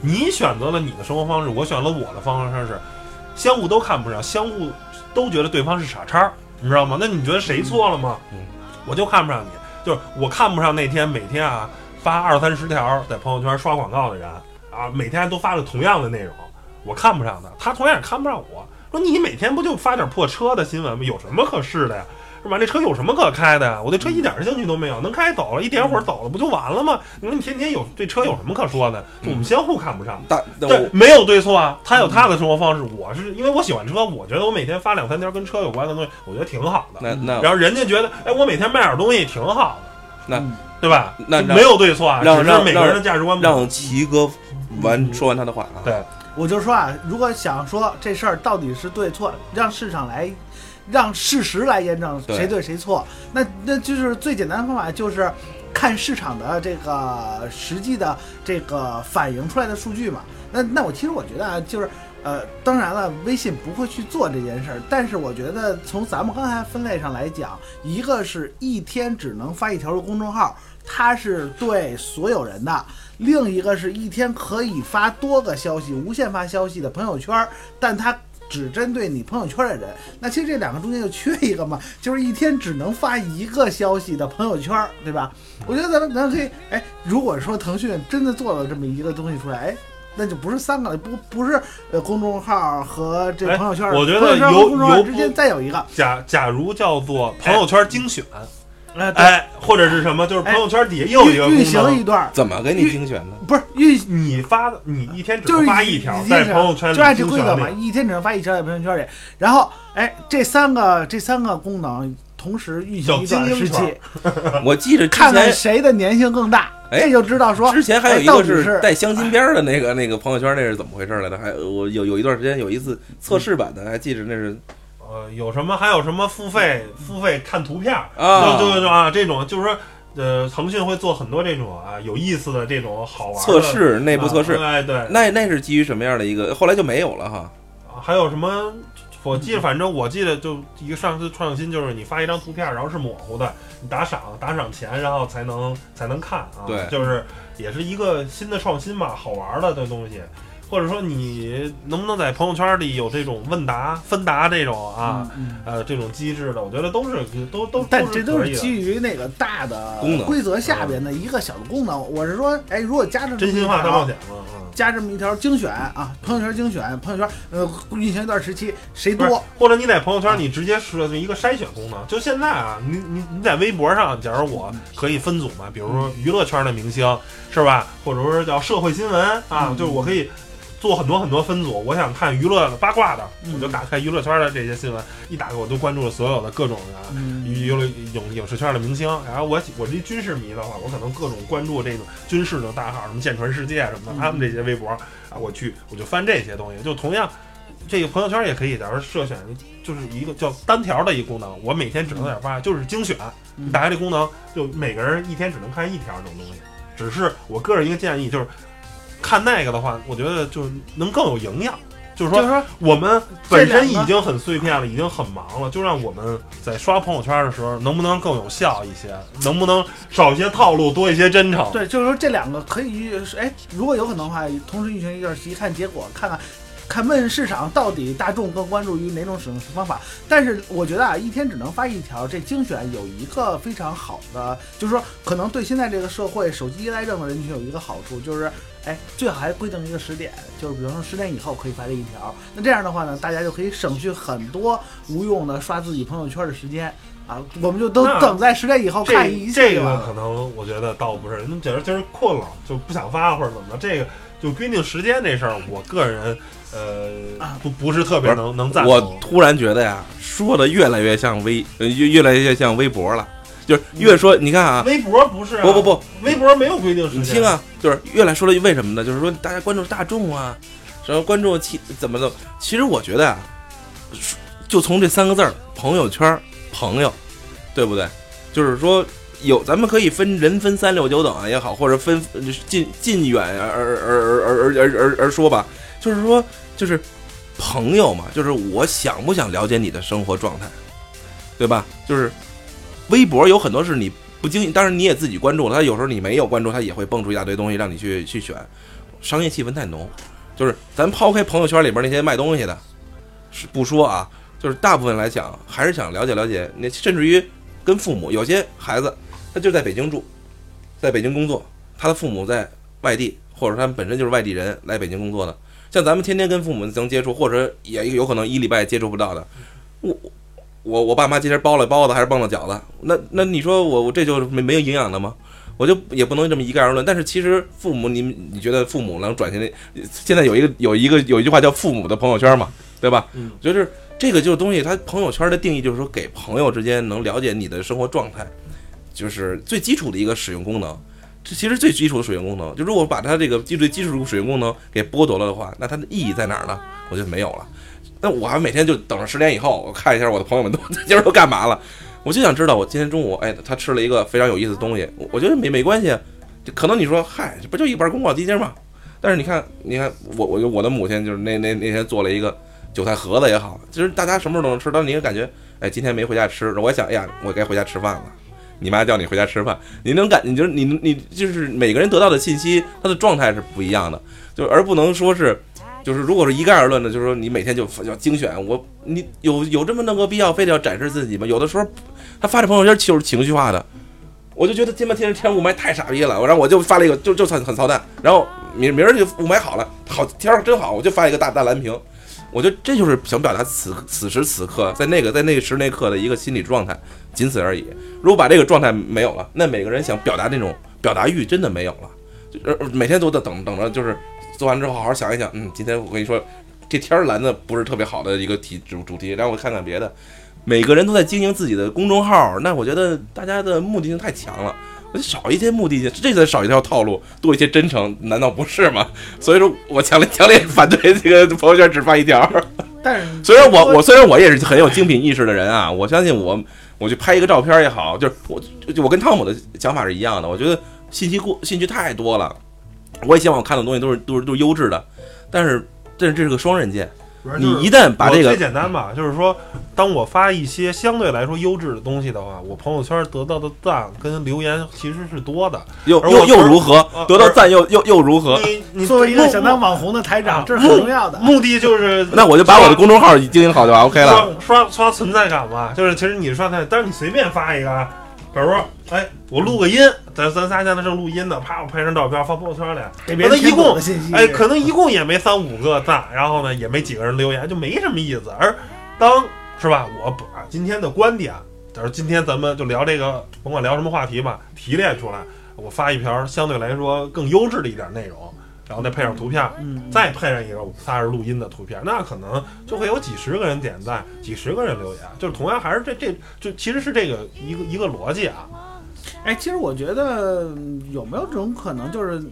你选择了你的生活方式，我选了我的方式，相互都看不上，相互都觉得对方是傻叉，你知道吗？那你觉得谁错了吗？嗯我就看不上你，就是我看不上那天每天啊发二三十条在朋友圈刷广告的人啊，每天都发着同样的内容，我看不上他，他同样也看不上我。说你每天不就发点破车的新闻吗？有什么可试的呀？是吧？这车有什么可开的呀？我对车一点兴趣都没有，能开走了，一点火走了，不就完了吗？你说你天天有对车有什么可说的？我们相互看不上。大，那对，没有对错啊，他有他的生活方式，我是因为我喜欢车，我觉得我每天发两三条跟车有关的东西，我觉得挺好的。那那然后人家觉得，哎，我每天卖点东西挺好的，那嗯对吧？那没有对错啊，只是每个人的价值观。让齐哥完说完他的话啊。对，我就说啊，如果想说这事儿到底是对错，让市场来，让事实来验证谁对谁错，那那就是最简单的方法就是看市场的这个实际的这个反映出来的数据嘛。那那我其实我觉得啊，就是呃，当然了，微信不会去做这件事儿，但是我觉得从咱们刚才分类上来讲，一个是一天只能发一条的公众号，它是对所有人的；另一个是一天可以发多个消息、无限发消息的朋友圈，但它。只针对你朋友圈的人，那其实这两个中间就缺一个嘛，就是一天只能发一个消息的朋友圈，对吧？我觉得咱们咱们可以，哎，如果说腾讯真的做了这么一个东西出来，哎，那就不是三个了，不不是呃公众号和这哎朋友圈，我觉得有有之间再有一个，假假如叫做朋友圈精选，呃，对哎，或者是什么，就是朋友圈底下又有一个运运功能，行一段，怎么给你精选的？不是运你发的你一天只能发一条在朋友圈里就按这规则嘛，一天只能发一条在朋友圈里。然后，哎，这三个这三个功能同时运行一段叫精英时期，我记着看看谁的粘性更大，哎这就知道说之前还有一个是带镶金边儿的那个那个朋友圈，那是怎么回事来的？还我有有一段时间有一次测试版的，还记着那是呃，有什么还有什么付费付费看图片儿啊就就就啊，这种就是说呃，腾讯会做很多这种啊有意思的这种好玩的测试内部测试，啊哎对，那那是基于什么样的一个？后来就没有了哈。还有什么？我记得，反正我记得就一个上次创新，就是你发一张图片，然后是模糊的，你打赏，打赏钱，然后才能才能看啊。对就是也是一个新的创新嘛，好玩的的东西。或者说你能不能在朋友圈里有这种问答、分答这种啊，嗯呃，这种机制的，我觉得都是都都，但这都是基于那个大的规则下边的一个小的功能。我是说，哎，如果加这么真心话一条大冒险嘛，啊。加这么一条精选啊，朋友圈精选，朋友圈呃运行一段时期谁多，或者你在朋友圈你直接设置一个筛选功能，就现在啊，你你你在微博上，假如我可以分组嘛，比如说娱乐圈的明星是吧，或者说叫社会新闻啊，嗯。就是我可以做很多很多分组，我想看娱乐八卦的，嗯。我就打开娱乐圈的这些新闻，一打开我都关注了所有的各种啊。嗯。娱乐影影视圈的明星，然后我我是一军事迷的话，我可能各种关注这种军事的大号，什么舰船世界什么的，嗯。他们这些微博啊，我去我就翻这些东西，就同样，这个朋友圈也可以，假如设选就是一个叫单条的一个功能，我每天只能在这发，就是精选，嗯。你打开这功能，就每个人一天只能看一条这种东西，只是我个人一个建议就是，看那个的话，我觉得就是能更有营养。就是说，就是说我们本身已经很碎片了，已经很忙了，就让我们在刷朋友圈的时候，能不能更有效一些？能不能少一些套路，多一些真诚？对，就是说这两个可以，哎，如果有可能的话，同时运行一段时期，看结果，看看。看问市场到底大众更关注于哪种使用方法，但是我觉得啊，一天只能发一条，这精选有一个非常好的，就是说可能对现在这个社会手机依赖症的人群有一个好处，就是哎，最好还规定一个时点，就是比如说十点以后可以发这一条，那这样的话呢，大家就可以省去很多无用的刷自己朋友圈的时间啊，我们就都等在十点以后看一这这个可能我觉得倒不是，那假如今儿困了就不想发或者怎么着，这个就规定时间这事儿，我个人呃啊不不是特别能能赞同我。突然觉得呀，说的越来越像微，呃越越来越像微博了。就是越说，你看啊，微博不是、不不不，微博没有规定时间。你听啊，就是越来说了，为什么呢？就是说大家关注大众啊，什么关注其怎么怎么。其实我觉得啊，就从这三个字儿“朋友圈”，朋友，对不对？就是说有咱们可以分人分三六九等啊也好，或者分近近远而而而而而而而说吧，就是说就是朋友嘛，就是我想不想了解你的生活状态，对吧？就是。微博有很多是你不经意，当然你也自己关注，他有时候你没有关注，他也会蹦出一大堆东西让你去去选，商业气氛太浓。就是咱抛开朋友圈里边那些卖东西的，是不说啊，就是大部分来讲还是想了解了解，那甚至于跟父母，有些孩子他就在北京住，在北京工作，他的父母在外地，或者他们本身就是外地人来北京工作的，像咱们天天跟父母能接触，或者也有可能一礼拜接触不到的，我我我爸妈今天包了包子还是包了饺子，那那你说我我这就没没有营养的吗？我就也不能这么一概而论。但是其实父母，你你觉得父母能转型？现在有一个有一个有一句话叫“父母的朋友圈”嘛，对吧？嗯，就是这个就是东西，它朋友圈的定义就是说给朋友之间能了解你的生活状态，就是最基础的一个使用功能。这其实最基础的使用功能，就如果把它这个基最基础的使用功能给剥夺了的话，那它的意义在哪儿呢？我觉得没有了。那我还每天就等着十点以后，我看一下我的朋友们都 <laughs> 今儿都干嘛了。我就想知道，我今天中午，哎，他吃了一个非常有意思的东西，我觉得没没关系，就可能你说，嗨，这不就一盘宫保鸡丁吗？但是你看，你看我我我的母亲就是那那那天做了一个韭菜盒子也好，其实大家什么时候都能吃，但是你感觉，哎，今天没回家吃，我想，哎呀，我该回家吃饭了。你妈叫你回家吃饭，你能感，你就是你你就是每个人得到的信息，他的状态是不一样的，就而不能说是。就是如果是一概而论的，就是说你每天就要精选，我你有有这么那个必要，非得要展示自己吗？有的时候他发这朋友圈就是情绪化的，我就觉得他妈天天雾霾太傻逼了，然后我就发了一个就就很很操蛋，然后明明儿就雾霾好了，好天儿真好，我就发一个大大蓝屏，我觉得这就是想表达此此时此刻在那个在那时那刻的一个心理状态，仅此而已。如果把这个状态没有了，那每个人想表达那种表达欲真的没有了，就呃每天都在等等着，就是做完之后好好想一想，嗯，今天我跟你说。这天儿蓝的不是特别好的一个题主主题，让我看看别的。每个人都在经营自己的公众号，那我觉得大家的目的性太强了，我就少一些目的性，这才少一条套路，多一些真诚，难道不是吗？所以说我强烈强烈反对这个朋友圈只发一条。<laughs> 但是虽然我我虽然我也是很有精品意识的人啊，我相信我我去拍一个照片也好，就是我就我跟汤姆的想法是一样的，我觉得信息过信息太多了，我也希望我看到的东西都是都是都是优质的，但是但是这是个双刃剑，你一旦把这个最简单吧，就是说，当我发一些相对来说优质的东西的话，我朋友圈得到的赞跟留言其实是多的。又又又如何呃得到赞又又又如何？你你作为一个想当网红的台长，啊这是很重要的。目的就是 <laughs> 那我就把我的公众号经营好就 OK 了。刷刷刷存在感嘛，就是其实你刷存在，但是你随便发一个，啊，比如说，哎，我录个音，咱咱仨现在正录音呢，啪，我拍张照片发朋友圈里，可能一共哎，可能一共也没三五个赞，然后呢也没几个人留言，就没什么意思。而当是吧，我把今天的观点，假如今天咱们就聊这个，甭管聊什么话题吧，提炼出来，我发一条相对来说更优质的一点内容，然后再配上图片，嗯，再配上一个我们仨人录音的图片，那可能就会有几十个人点赞，几十个人留言，就是同样还是这这就其实是这个一个一个逻辑啊。哎，其实我觉得嗯有没有这种可能，就是嗯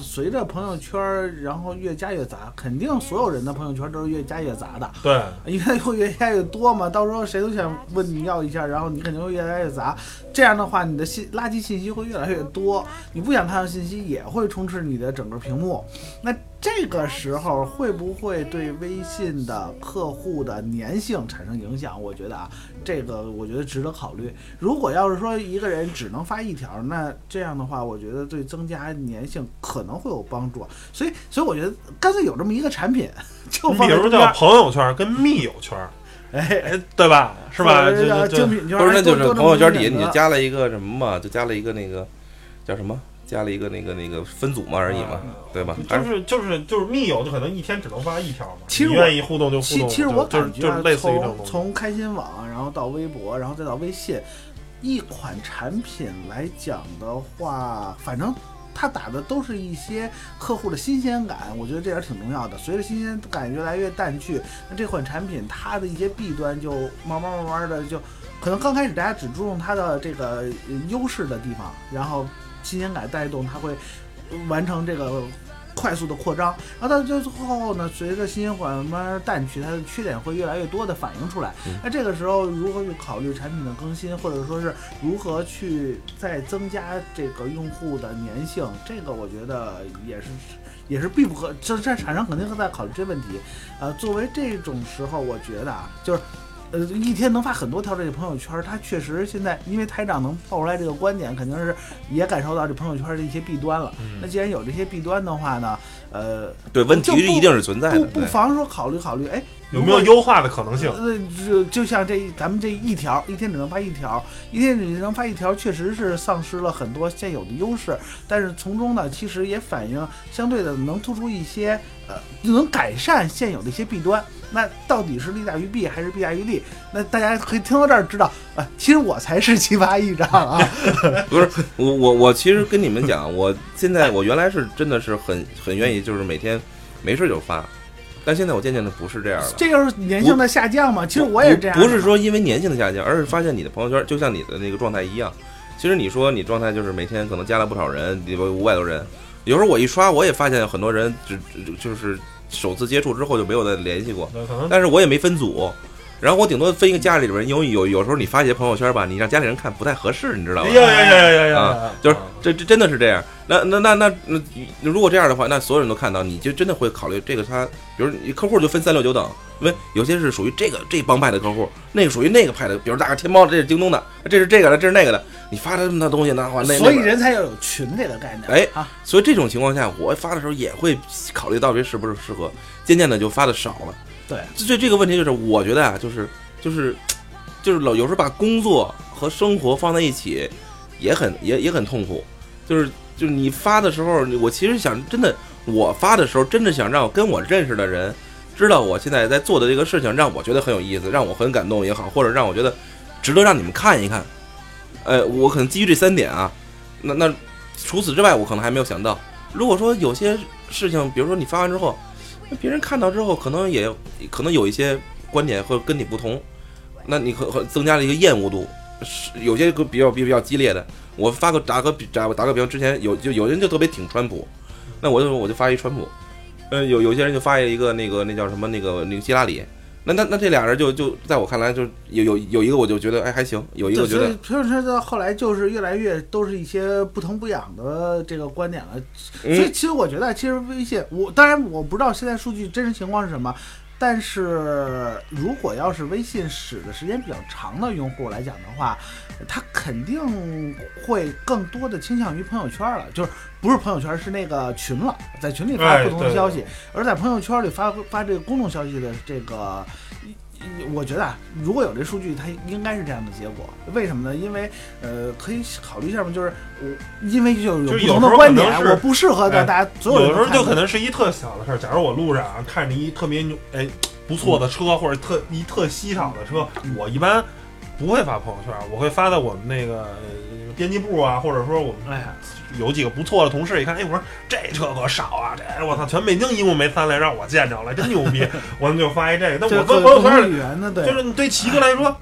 随着朋友圈儿，然后越加越杂，肯定所有人的朋友圈都是越加越杂的，对，因为会越加越多嘛。到时候谁都想问你要一下，然后你肯定会越来越杂。这样的话，你的信垃圾信息会越来越多，你不想看到信息也会充斥你的整个屏幕。那这个时候会不会对微信的客户的粘性产生影响？我觉得啊，这个我觉得值得考虑。如果要是说一个人只能发一条，那这样的话，我觉得对增加粘性可能会有帮助。所以，所以我觉得干脆有这么一个产品，就比如叫朋友圈跟密友圈，哎，哎，对吧？是吧？不是，哎那就是朋友圈底下你就加了一个什么嘛，就加了一个那个叫什么，加了一个那个那个分组嘛而已嘛，对吧？就是是就是就是密友，就可能一天只能发一条嘛。其实我愿意互动就互动，其其实我感觉啊就是就是类似于这种。从从开心网，然后到微博，然后再到微信，一款产品来讲的话，反正它打的都是一些客户的新鲜感，我觉得这点挺重要的。随着新鲜感越来越淡去，那这款产品它的一些弊端就慢慢慢慢的就，可能刚开始大家只注重它的这个呃优势的地方，然后新鲜感带动它会完成这个快速的扩张，然后到最后呢，随着新鲜感慢慢淡去，它的缺点会越来越多的反映出来。嗯那这个时候如何去考虑产品的更新，或者说是如何去再增加这个用户的粘性，这个我觉得也是也是必不可，这这厂商肯定会在考虑这问题。呃，作为这种时候，我觉得啊，就是。呃，一天能发很多条这个朋友圈，他确实现在因为台长能爆出来这个观点，肯定是也感受到这朋友圈的一些弊端了。那既然有这些弊端的话呢，呃，对问题不一定是存在的，不不妨说考虑考虑，哎，有没有优化的可能性？呃，就就像这咱们这一条，一天只能发一条，一天只能发一条，确实是丧失了很多现有的优势。但是从中呢，其实也反映相对的能突出一些呃，能改善现有的一些弊端。那到底是利大于弊还是弊大于利？那大家可以听到这儿知道啊、其实我才是奇葩一张啊。<laughs> 不是我我我其实跟你们讲，我现在我原来是真的是很很愿意，就是每天没事就发，但现在我渐渐的不是这样了。这就是粘性的下降嘛。其实我也是这样不，是说因为粘性的下降，而是发现你的朋友圈就像你的那个状态一样。其实你说你状态就是每天可能加了不少人，比如五百多人，有时候我一刷，我也发现很多人只只就是首次接触之后就没有再联系过，但是我也没分组。然后我顶多分一个家里边人，因为有有时候你发一些朋友圈吧，你让家里人看不太合适，你知道吧？呀呀呀呀呀！就是这这真的是这样。那那那那那，如果这样的话，那所有人都看到，你就真的会考虑这个他，比如你客户就分三六九等，因为有些是属于这个这帮派的客户，那个属于那个派的，比如大个天猫，这是京东的，这是这个的，这是那个的，你发的那东西，那话那所以人才要有群这个概念。哎啊，所以这种情况下，我发的时候也会考虑到底是不是适合，渐渐的就发的少了。对，这这这个问题就是，我觉得啊，就是就是就是老有时候把工作和生活放在一起，也很也也很痛苦。就是就是你发的时候，我其实想真的，我发的时候真的想让跟我认识的人知道我现在在做的这个事情，让我觉得很有意思，让我很感动也好，或者让我觉得值得让你们看一看。呃，我可能基于这三点啊，那那除此之外，我可能还没有想到。如果说有些事情，比如说你发完之后，别人看到之后，可能也可能有一些观点会跟你不同，那你可可增加了一个厌恶度，是有些个比较比比较激烈的。我发个打个比打打个比方，之前有就有人就特别挺川普，那我就我就发一川普，呃，有有些人就发一个那个那叫什么那个那个希拉里，那那那这俩人就就在我看来就有有有一个我就觉得哎还行，有一个我觉所以朋友圈到后来就是越来越都是一些不疼不痒的这个观点了。所以嗯其实我觉得，其实微信，我当然我不知道现在数据真实情况是什么，但是如果要是微信使的时间比较长的用户来讲的话，他肯定会更多的倾向于朋友圈了，就是不是朋友圈，是那个群了，在群里发不同的消息，而在朋友圈里发发这个公众消息的这个。我觉得啊，如果有这数据，它应该是这样的结果。为什么呢？因为呃，可以考虑一下嘛，就是我因为就有不同的观点，我不适合的，哎大家所有人有的时候就可能能是一特小的事儿。假如我路上啊看着一特别牛哎不错的车，或者特一特稀少的车，我一般不会发朋友圈，我会发在我们那个呃编辑部啊，或者说我们哎呀，有几个不错的同事，一看，哎，我说这车可少啊，这我操，全北京一共没三辆，让我见着了，真牛逼，<laughs> 我们就发一这个。但这我发个不同朋友圈就是你对齐哥来说。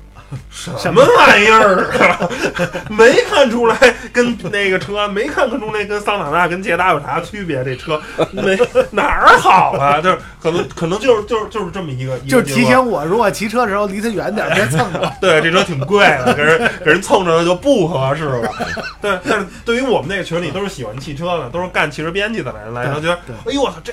什么玩意儿啊？<laughs> 没看出来跟那个车，没看出来跟桑塔纳跟捷达有啥区别？这车没 <laughs> 哪儿好啊？就是可能可能就是就是就是这么一个，就提醒我，如果骑车的时候离它远点，别蹭着。<laughs> 对，这车挺贵的，给人给人蹭着了就不合适了。对，但是对于我们那个群里都是喜欢汽车的，都是干汽车编辑的人来说，觉得对哎呦我操这，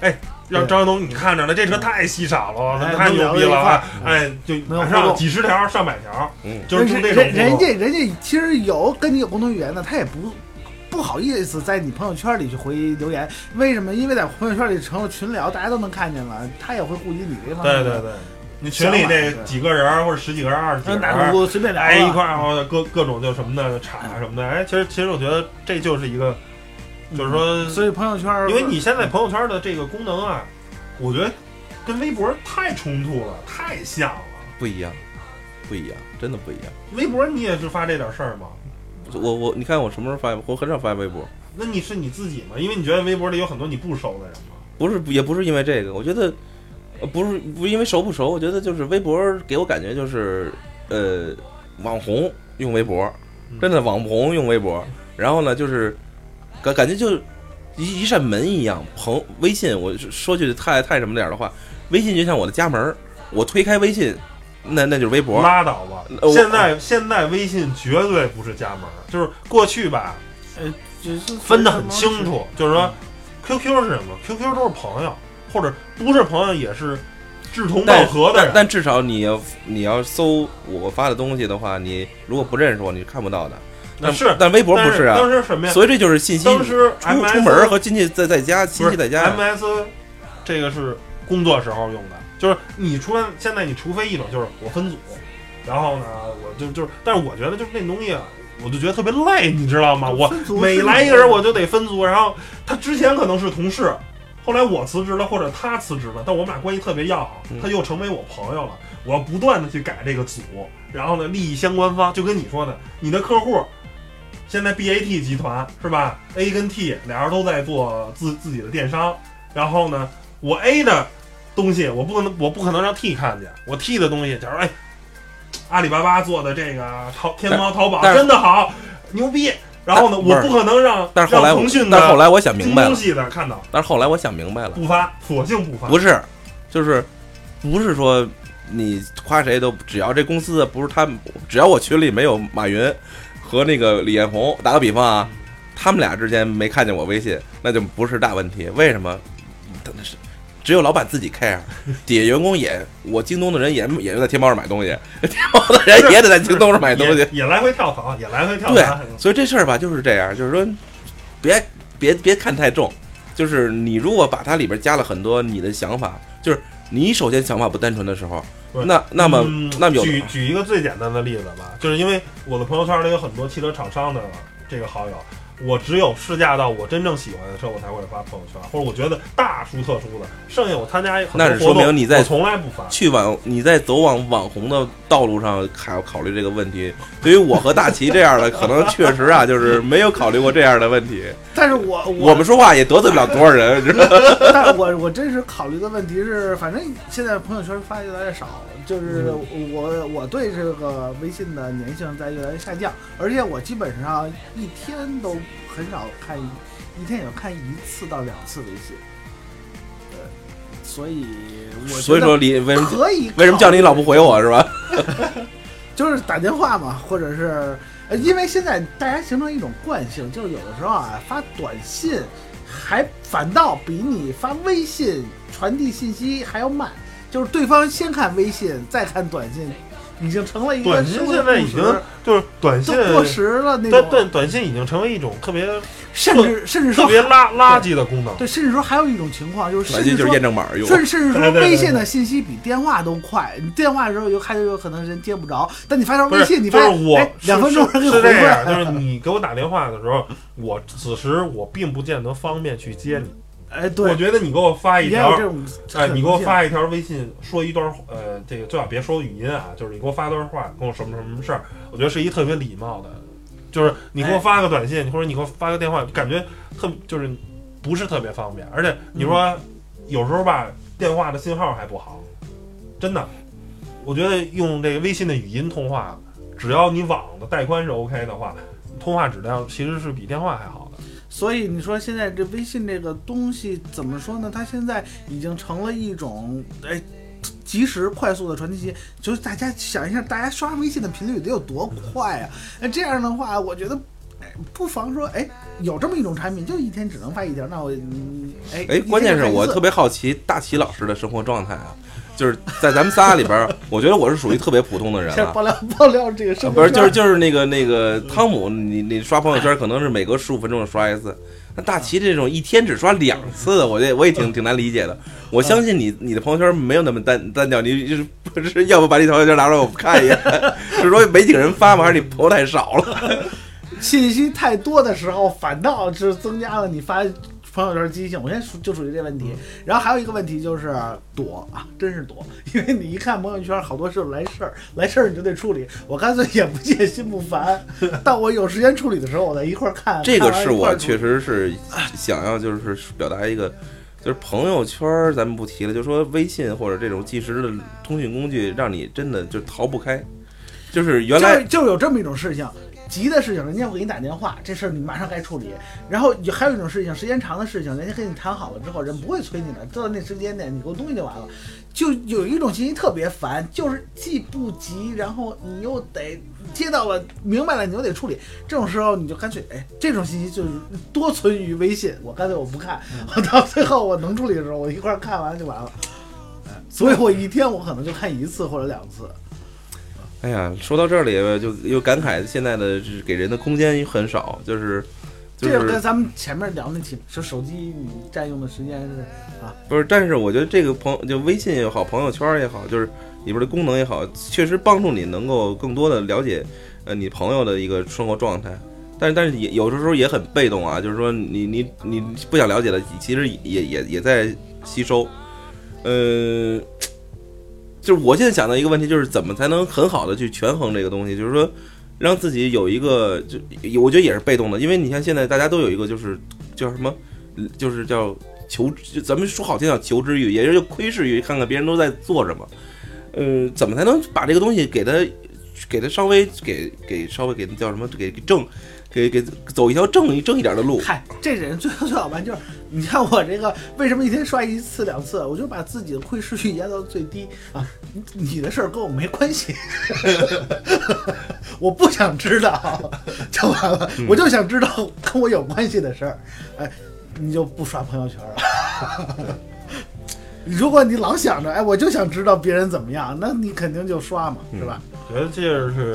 哎，让对张东你看着了，这车太稀少了，哎太牛逼了啊！哎，就马上几十条、上百条，嗯就是就人这种人人家人家其实有跟你有共同语言的，他也不不好意思在你朋友圈里去回留言。为什么？因为在朋友圈里成了群聊，大家都能看见了，他也会顾及你这方面。对对对，你群里那几个人或者十几个人、二十几对，个哪人，不随便聊了哎一块儿哦各各种就什么的吵啊什么的，哎，其实其实我觉得这就是一个，就是说所以朋友圈，因为你现在朋友圈的这个功能啊，我觉得跟微博太冲突了，太像了。不一样，不一样，真的不一样。微博你也是发这点事儿吗？我我你看我什么时候发？我很少发微博，那你是你自己吗？因为你觉得微博里有很多你不熟的人吗？不是也不是因为这个，我觉得呃不是不是因为熟不熟，我觉得就是微博给我感觉就是呃网红用微博，真的网红用微博，然后呢就是感感觉就一一扇门一样，朋微信我说句太太什么点儿的话，微信就像我的家门儿，我推开微信，那那就是微博，拉倒吧呃！现在现在微信绝对不是家门儿，就是过去吧只是分得很清楚，就是说 QQ 是什么？QQ 都是朋友，或者不是朋友也是志同道合的人。但至少你要你要搜我发的东西的话，你如果不认识我，你是看不到的。但那是但微博不是啊，当时什么呀？所以这就是信息当时出 MS 出门和亲戚在在家，亲戚在家。MS 这个是工作时候用的，就是你除了现在你除非一种就是我分组，然后呢我就就是，但是我觉得就是那东西啊，我就觉得特别累，你知道吗？我每来一个人我就得分组，然后他之前可能是同事。后来我辞职了，或者他辞职了，但我们俩关系特别要好，嗯他又成为我朋友了。我要不断的去改这个组，然后呢，利益相关方就跟你说的，你的客户现在 BAT 集团是吧？A 跟 T 俩人都在做自自己的电商，然后呢，我 A 的东西我不可能我不可能让 T 看见，我 T 的东西，假如哎，阿里巴巴做的这个淘天猫淘宝真的好牛逼，然后呢，我不可能让但是后来腾讯的但是后来我想明白了，的看到但是后来我想明白了，不发，索性不发，不是，就是不是说你夸谁都，只要这公司不是他们，只要我群里没有马云和那个李彦宏，打个比方啊，他们俩之间没看见我微信，那就不是大问题。为什么？真的是。只有老板自己 care，<laughs> 底下员工也，我京东的人也也在天猫上买东西，<laughs> 天猫的人也得在京东上买东西也，也来回跳槽，也来回跳槽对。所以这事儿吧就是这样，就是说，别别别看太重，就是你如果把它里边加了很多你的想法，就是你首先想法不单纯的时候，那那么、嗯那么有举举一个最简单的例子吧，就是因为我的朋友圈里有很多汽车厂商的这个好友，我只有试驾到我真正喜欢的车，我才会发朋友圈，或者我觉得大殊特殊的，剩下我参加很多那是说明你在我从来不发。去网你在走往网红的道路上还要考虑这个问题。对于我和大齐这样的，可能确实啊，就是没有考虑过这样的问题。但是我我们说话也得罪不了多少人，知道吗？<laughs> 但我我真实考虑的问题是，反正现在朋友圈发越来越少，就是嗯我我对这个微信的粘性在越来越下降，而且我基本上一天都很少看一，一天也就看一次到两次微信。呃，所以我所以说你为什么可以为什么叫你老不回我是吧？<laughs> 就是打电话嘛，或者是呃，因为现在大家形成一种惯性，就是有的时候啊发短信还反倒比你发微信传递信息还要慢，就是对方先看微信再看短信，已经成了一个短信现在已经就是短信都过时了那种，短短短信已经成为一种特别甚至甚至说特别垃垃圾的功能。对，甚至说还有一种情况就是，短信就是甚至说验证码用。甚甚至说微信的信息比电话都快，你电话的时候有还有可能人接不着，但你发条，微信，你就发现是我哎两分钟是这样，就是你给我打电话的时候，我此时我并不见得方便去接你。哎，对，我觉得你给我发一条哎，你给我发一条微信，说一段呃，这个最好别说语音啊，就是你给我发段话，跟我什么？什么？事儿，我觉得是一特别礼貌的，就是你给我发个短信，或者你给我发个电话，感觉特就是不是特别方便，而且你说有时候吧，电话的信号还不好，真的，我觉得用这个微信的语音通话，只要你网的带宽是 OK 的话，通话质量其实是比电话还好的。所以你说现在这微信这个东西怎么说呢？它现在已经成了一种哎。及时快速的传递信息，就是大家想一下，大家刷微信的频率得有多快啊？那这样的话，我觉得，哎，不妨说，哎，有这么一种产品，就一天只能发一条，那我，嗯哎，哎，关键是我特别别好奇大齐老师的生活状态啊，就是在咱们仨里边儿，我觉得我是属于特别普通的人了。爆料爆料这个生啊不是，就是就是那个那个汤姆，你你刷朋友圈可能是每隔十五分钟刷一次，那大齐这种一天只刷两次，我这我也挺挺难理解的。我相信你你的朋友圈没有那么单单调，你就是不是要不把你朋友圈拿出来我看一眼，<laughs> 是说没几个人发吗？还是你朋友太少了？<laughs> 信息太多的时候，反倒是增加了你发朋友圈积极性。我现在就属于这问题。然后还有一个问题就是躲啊，真是躲，因为你一看朋友圈，好多时候来事儿，来事儿你就得处理。我干脆眼不见心不烦，<laughs> 到我有时间处理的时候，我再一块儿看。这个是我确实是想要就是表达一个，就是朋友圈儿咱们不提了，就说微信或者这种即时的通讯工具，让你真的就逃不开。就是原来就就有这么一种事情，急的事情，人家会给你打电话，这事儿你马上该处理。然后有还有一种事情，时间长的事情，人家跟你谈好了之后，人不会催你的，到那时间点你给我东西就完了。就有一种信息特别烦，就是既不急，然后你又得接到了，明白了你又得处理。这种时候你就干脆，哎，这种信息就是多存于微信，我干脆我不看，我到最后我能处理的时候，我一块儿看完就完了。哎所以我一天我可能就看一次或者两次。哎呀，说到这里就又感慨现在的给人的空间很少，就是就这个跟咱们前面聊那题，说手机你占用的时间是啊，不是？但是我觉得这个朋就微信也好，朋友圈也好，就是里边的功能也好，确实帮助你能够更多的了解呃你朋友的一个生活状态。但是但是也有的时候也很被动啊，就是说你你你不想了解的，其实也也也在吸收。呃，就是我现在想到一个问题，就是怎么才能很好的去权衡这个东西，就是说让自己有一个，就我觉得也是被动的，因为你像现在大家都有一个就是叫什么，就是叫求，咱们说好听叫求知欲，也就是窥视欲，看看别人都在做什么。嗯，怎么才能把这个东西给它给它稍微给给稍微给叫什么给正给给走一条正一正一点的路？嗨，这人最后最好办就是，你看我这个为什么一天刷一次两次，我就把自己的窥视欲压到最低啊，你你的事儿跟我没关系，<laughs> 我不想知道就完了，我就想知道跟我有关系的事儿，哎，你就不刷朋友圈了。<laughs> 如果你老想着，哎，我就想知道别人怎么样，那你肯定就刷嘛，是吧？觉得这是，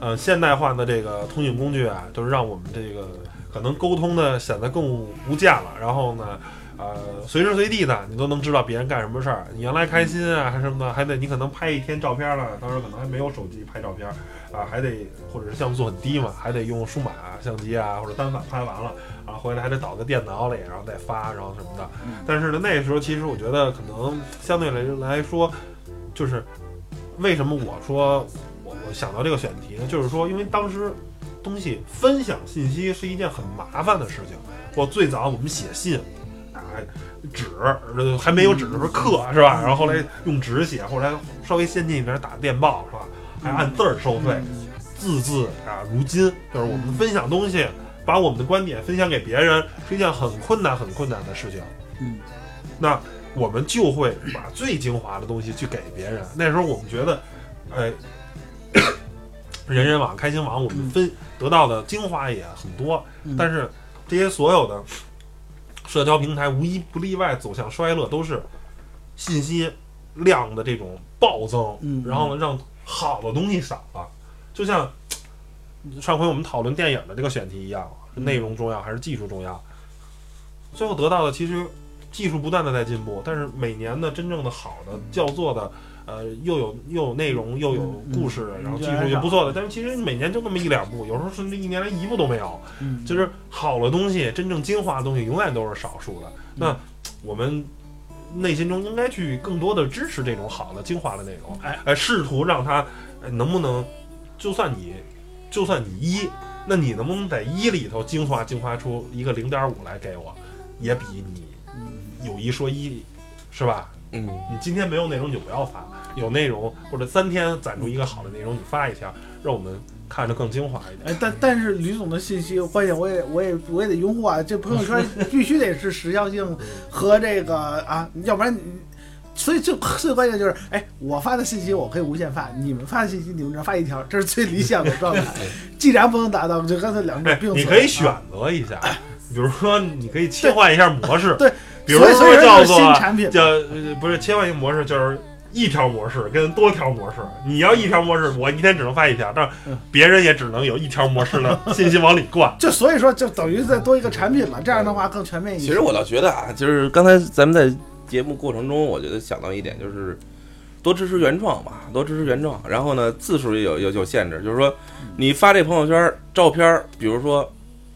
呃，现代化的这个通讯工具啊，就是让我们这个可能沟通的显得更无价了。然后呢，呃，随时随地的你都能知道别人干什么事儿。你原来开心啊，还是什么的，还得你可能拍一天照片了，当时可能还没有手机拍照片啊，还得或者是像素很低嘛，还得用数码相机啊或者单反拍完了，然后回来还得导个电脑里，然后再发，然后什么的。但是呢，那时候其实我觉得可能相对来来说，就是为什么我说想到这个选题呢？就是说，因为当时东西分享信息是一件很麻烦的事情。我最早我们写信啊，纸呃还没有纸的时候刻是吧？然后后来用纸写，后来稍微先进一点打电报是吧？还按字儿收费，字字啊如金，就是我们分享东西，把我们的观点分享给别人是一件很困难很困难的事情。嗯，那我们就会把最精华的东西去给别人。那时候我们觉得，哎，<coughs> 人人网、开心网，我们分得到的精华也很多，嗯但是这些所有的社交平台无一不例外走向衰落，都是信息量的这种暴增，嗯然后呢，让好的东西少了。就像上回我们讨论电影的这个选题一样，是内容重要还是技术重要？最后得到的其实技术不断的在进步，但是每年的真正的好的叫做的。呃，又有又有内容，又有故事，嗯然后技术又不错的，但是其实每年就那么一两部，有时候甚至一年连一部都没有。嗯，就是好的东西，真正精华的东西，永远都是少数的。那我们内心中应该去更多的支持这种好的精华的内容，哎，呃，试图让它呃能不能，就算你就算你一，那你能不能在一里头精华精华出一个零点五来给我，也比你有一说一，是吧？嗯，你今天没有内容你就不要发，有内容或者三天攒出一个好的内容你发一条，让我们看着更精华一点。哎，但但是吕总的信息关键，我也我也我也得拥护啊！这朋友圈 <laughs> 必须得是时效性和这个啊，要不然你。所以最最关键就是，哎，我发的信息我可以无限发，你们发的信息你们只发一条，这是最理想的状态。<laughs> 既然不能达到，就干脆两者哎并，存。你可以选啊择一下，比如说你可以切换一下模式，对，比如说叫新做产品叫呃不是切换一个模式，就是一条模式跟多条模式。你要一条模式，我一天只能发一条，但嗯别人也只能有一条模式的信息往里灌。就所以说，就等于再多一个产品嘛，这样的话更全面一些。其实我倒觉得啊，就是刚才咱们在节目过程中，我觉得想到一点就是。多支持原创吧，多支持原创。然后呢，字数也有有有限制，就是说，你发这朋友圈照片，比如说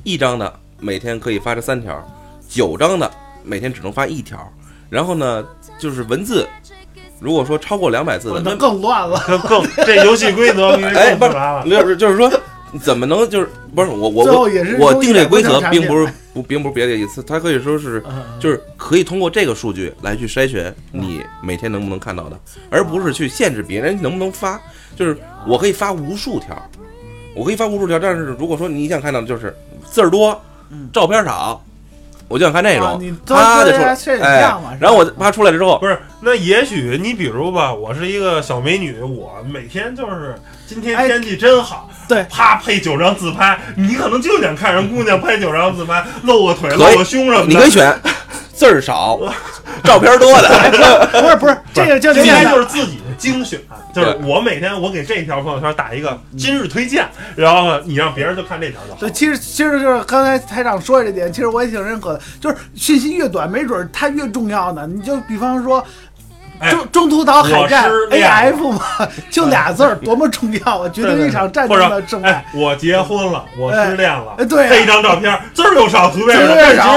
一张的每天可以发这三条，九张的每天只能发一条。然后呢，就是文字，如果说超过两百字的，那那更乱了。<laughs> 更更这游戏规则 <laughs> 比哎更复杂了。就是就是说，怎么能就是不是我我我最后也是我定这规则并不是不并不是别的意思，它可以说是嗯就是可以通过这个数据来去筛选你每天能不能看到的，而不是去限制别人能不能发。就是我可以发无数条，我可以发无数条，但是如果说你想看到的就是字儿多嗯，照片少，我就想看那种啊你，啪就出来多摄影哎然后我啪出来了之后，不是，那也许你比如吧，我是一个小美女，我每天就是今天哎天气真好，对啪配九张自拍，你可能就想看人姑娘拍九张自拍，露个腿、露个胸什么的。你可以选字儿少、照片多的。不是不是这个就今天就是自己的精选，就是我每天我给这条朋友圈打一个今日推荐，然后，你让别人就看这条就好对，。其实其实就是刚才台长说的这点，其实我也挺认可的，就是信息越短，没准儿它越重要呢。你就比方说哎中中途岛海战 AF 嘛，就俩字儿，多么重要啊！决定一场战争的胜败哎。，我结婚了，我失恋了，哎对啊这一张照片字儿又少，图片字儿但越少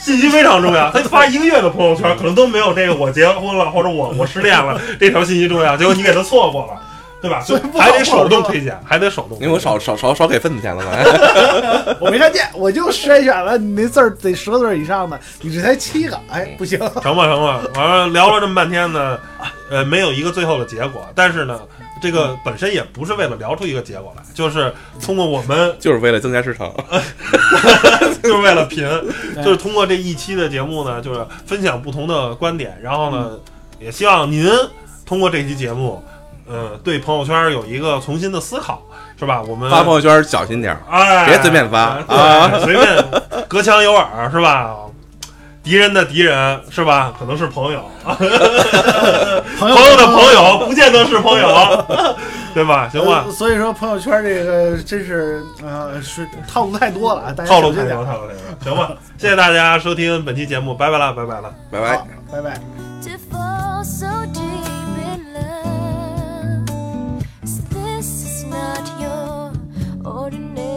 信息非常重要。<laughs> 他发一个月的朋友圈，可能都没有这个我结婚了或者我我失恋了 <laughs> 这条信息重要，结果你给他错过了，对吧？所以还得手动推荐，还得手动。因为我少少少少给份子钱了嘛。<laughs> 我没看见，我就筛选了你那字儿得十个字儿以上的，你这才七个，哎，不行。成吧成吧，完了聊了这么半天呢，呃，没有一个最后的结果。但是呢，这个本身也不是为了聊出一个结果来，就是通过我们 <laughs> 就是为了增加市场。<laughs> 就是为了贫，就是通过这一期的节目呢，就是分享不同的观点，然后呢，也希望您通过这期节目，呃，对朋友圈有一个重新的思考，是吧？我们发朋友圈小心点儿，哎，别随便发啊随便隔墙有耳，是吧？敌人的敌人是吧？可能是朋友，<laughs> 朋友的朋友不见得是朋友，对吧？行吧呃，所以说朋友圈这个真是呃是套路太多了啊，大家套路太多。套路太多，行吧？谢谢大家收听本期节目，拜拜了，拜拜了。拜拜好。，拜拜。to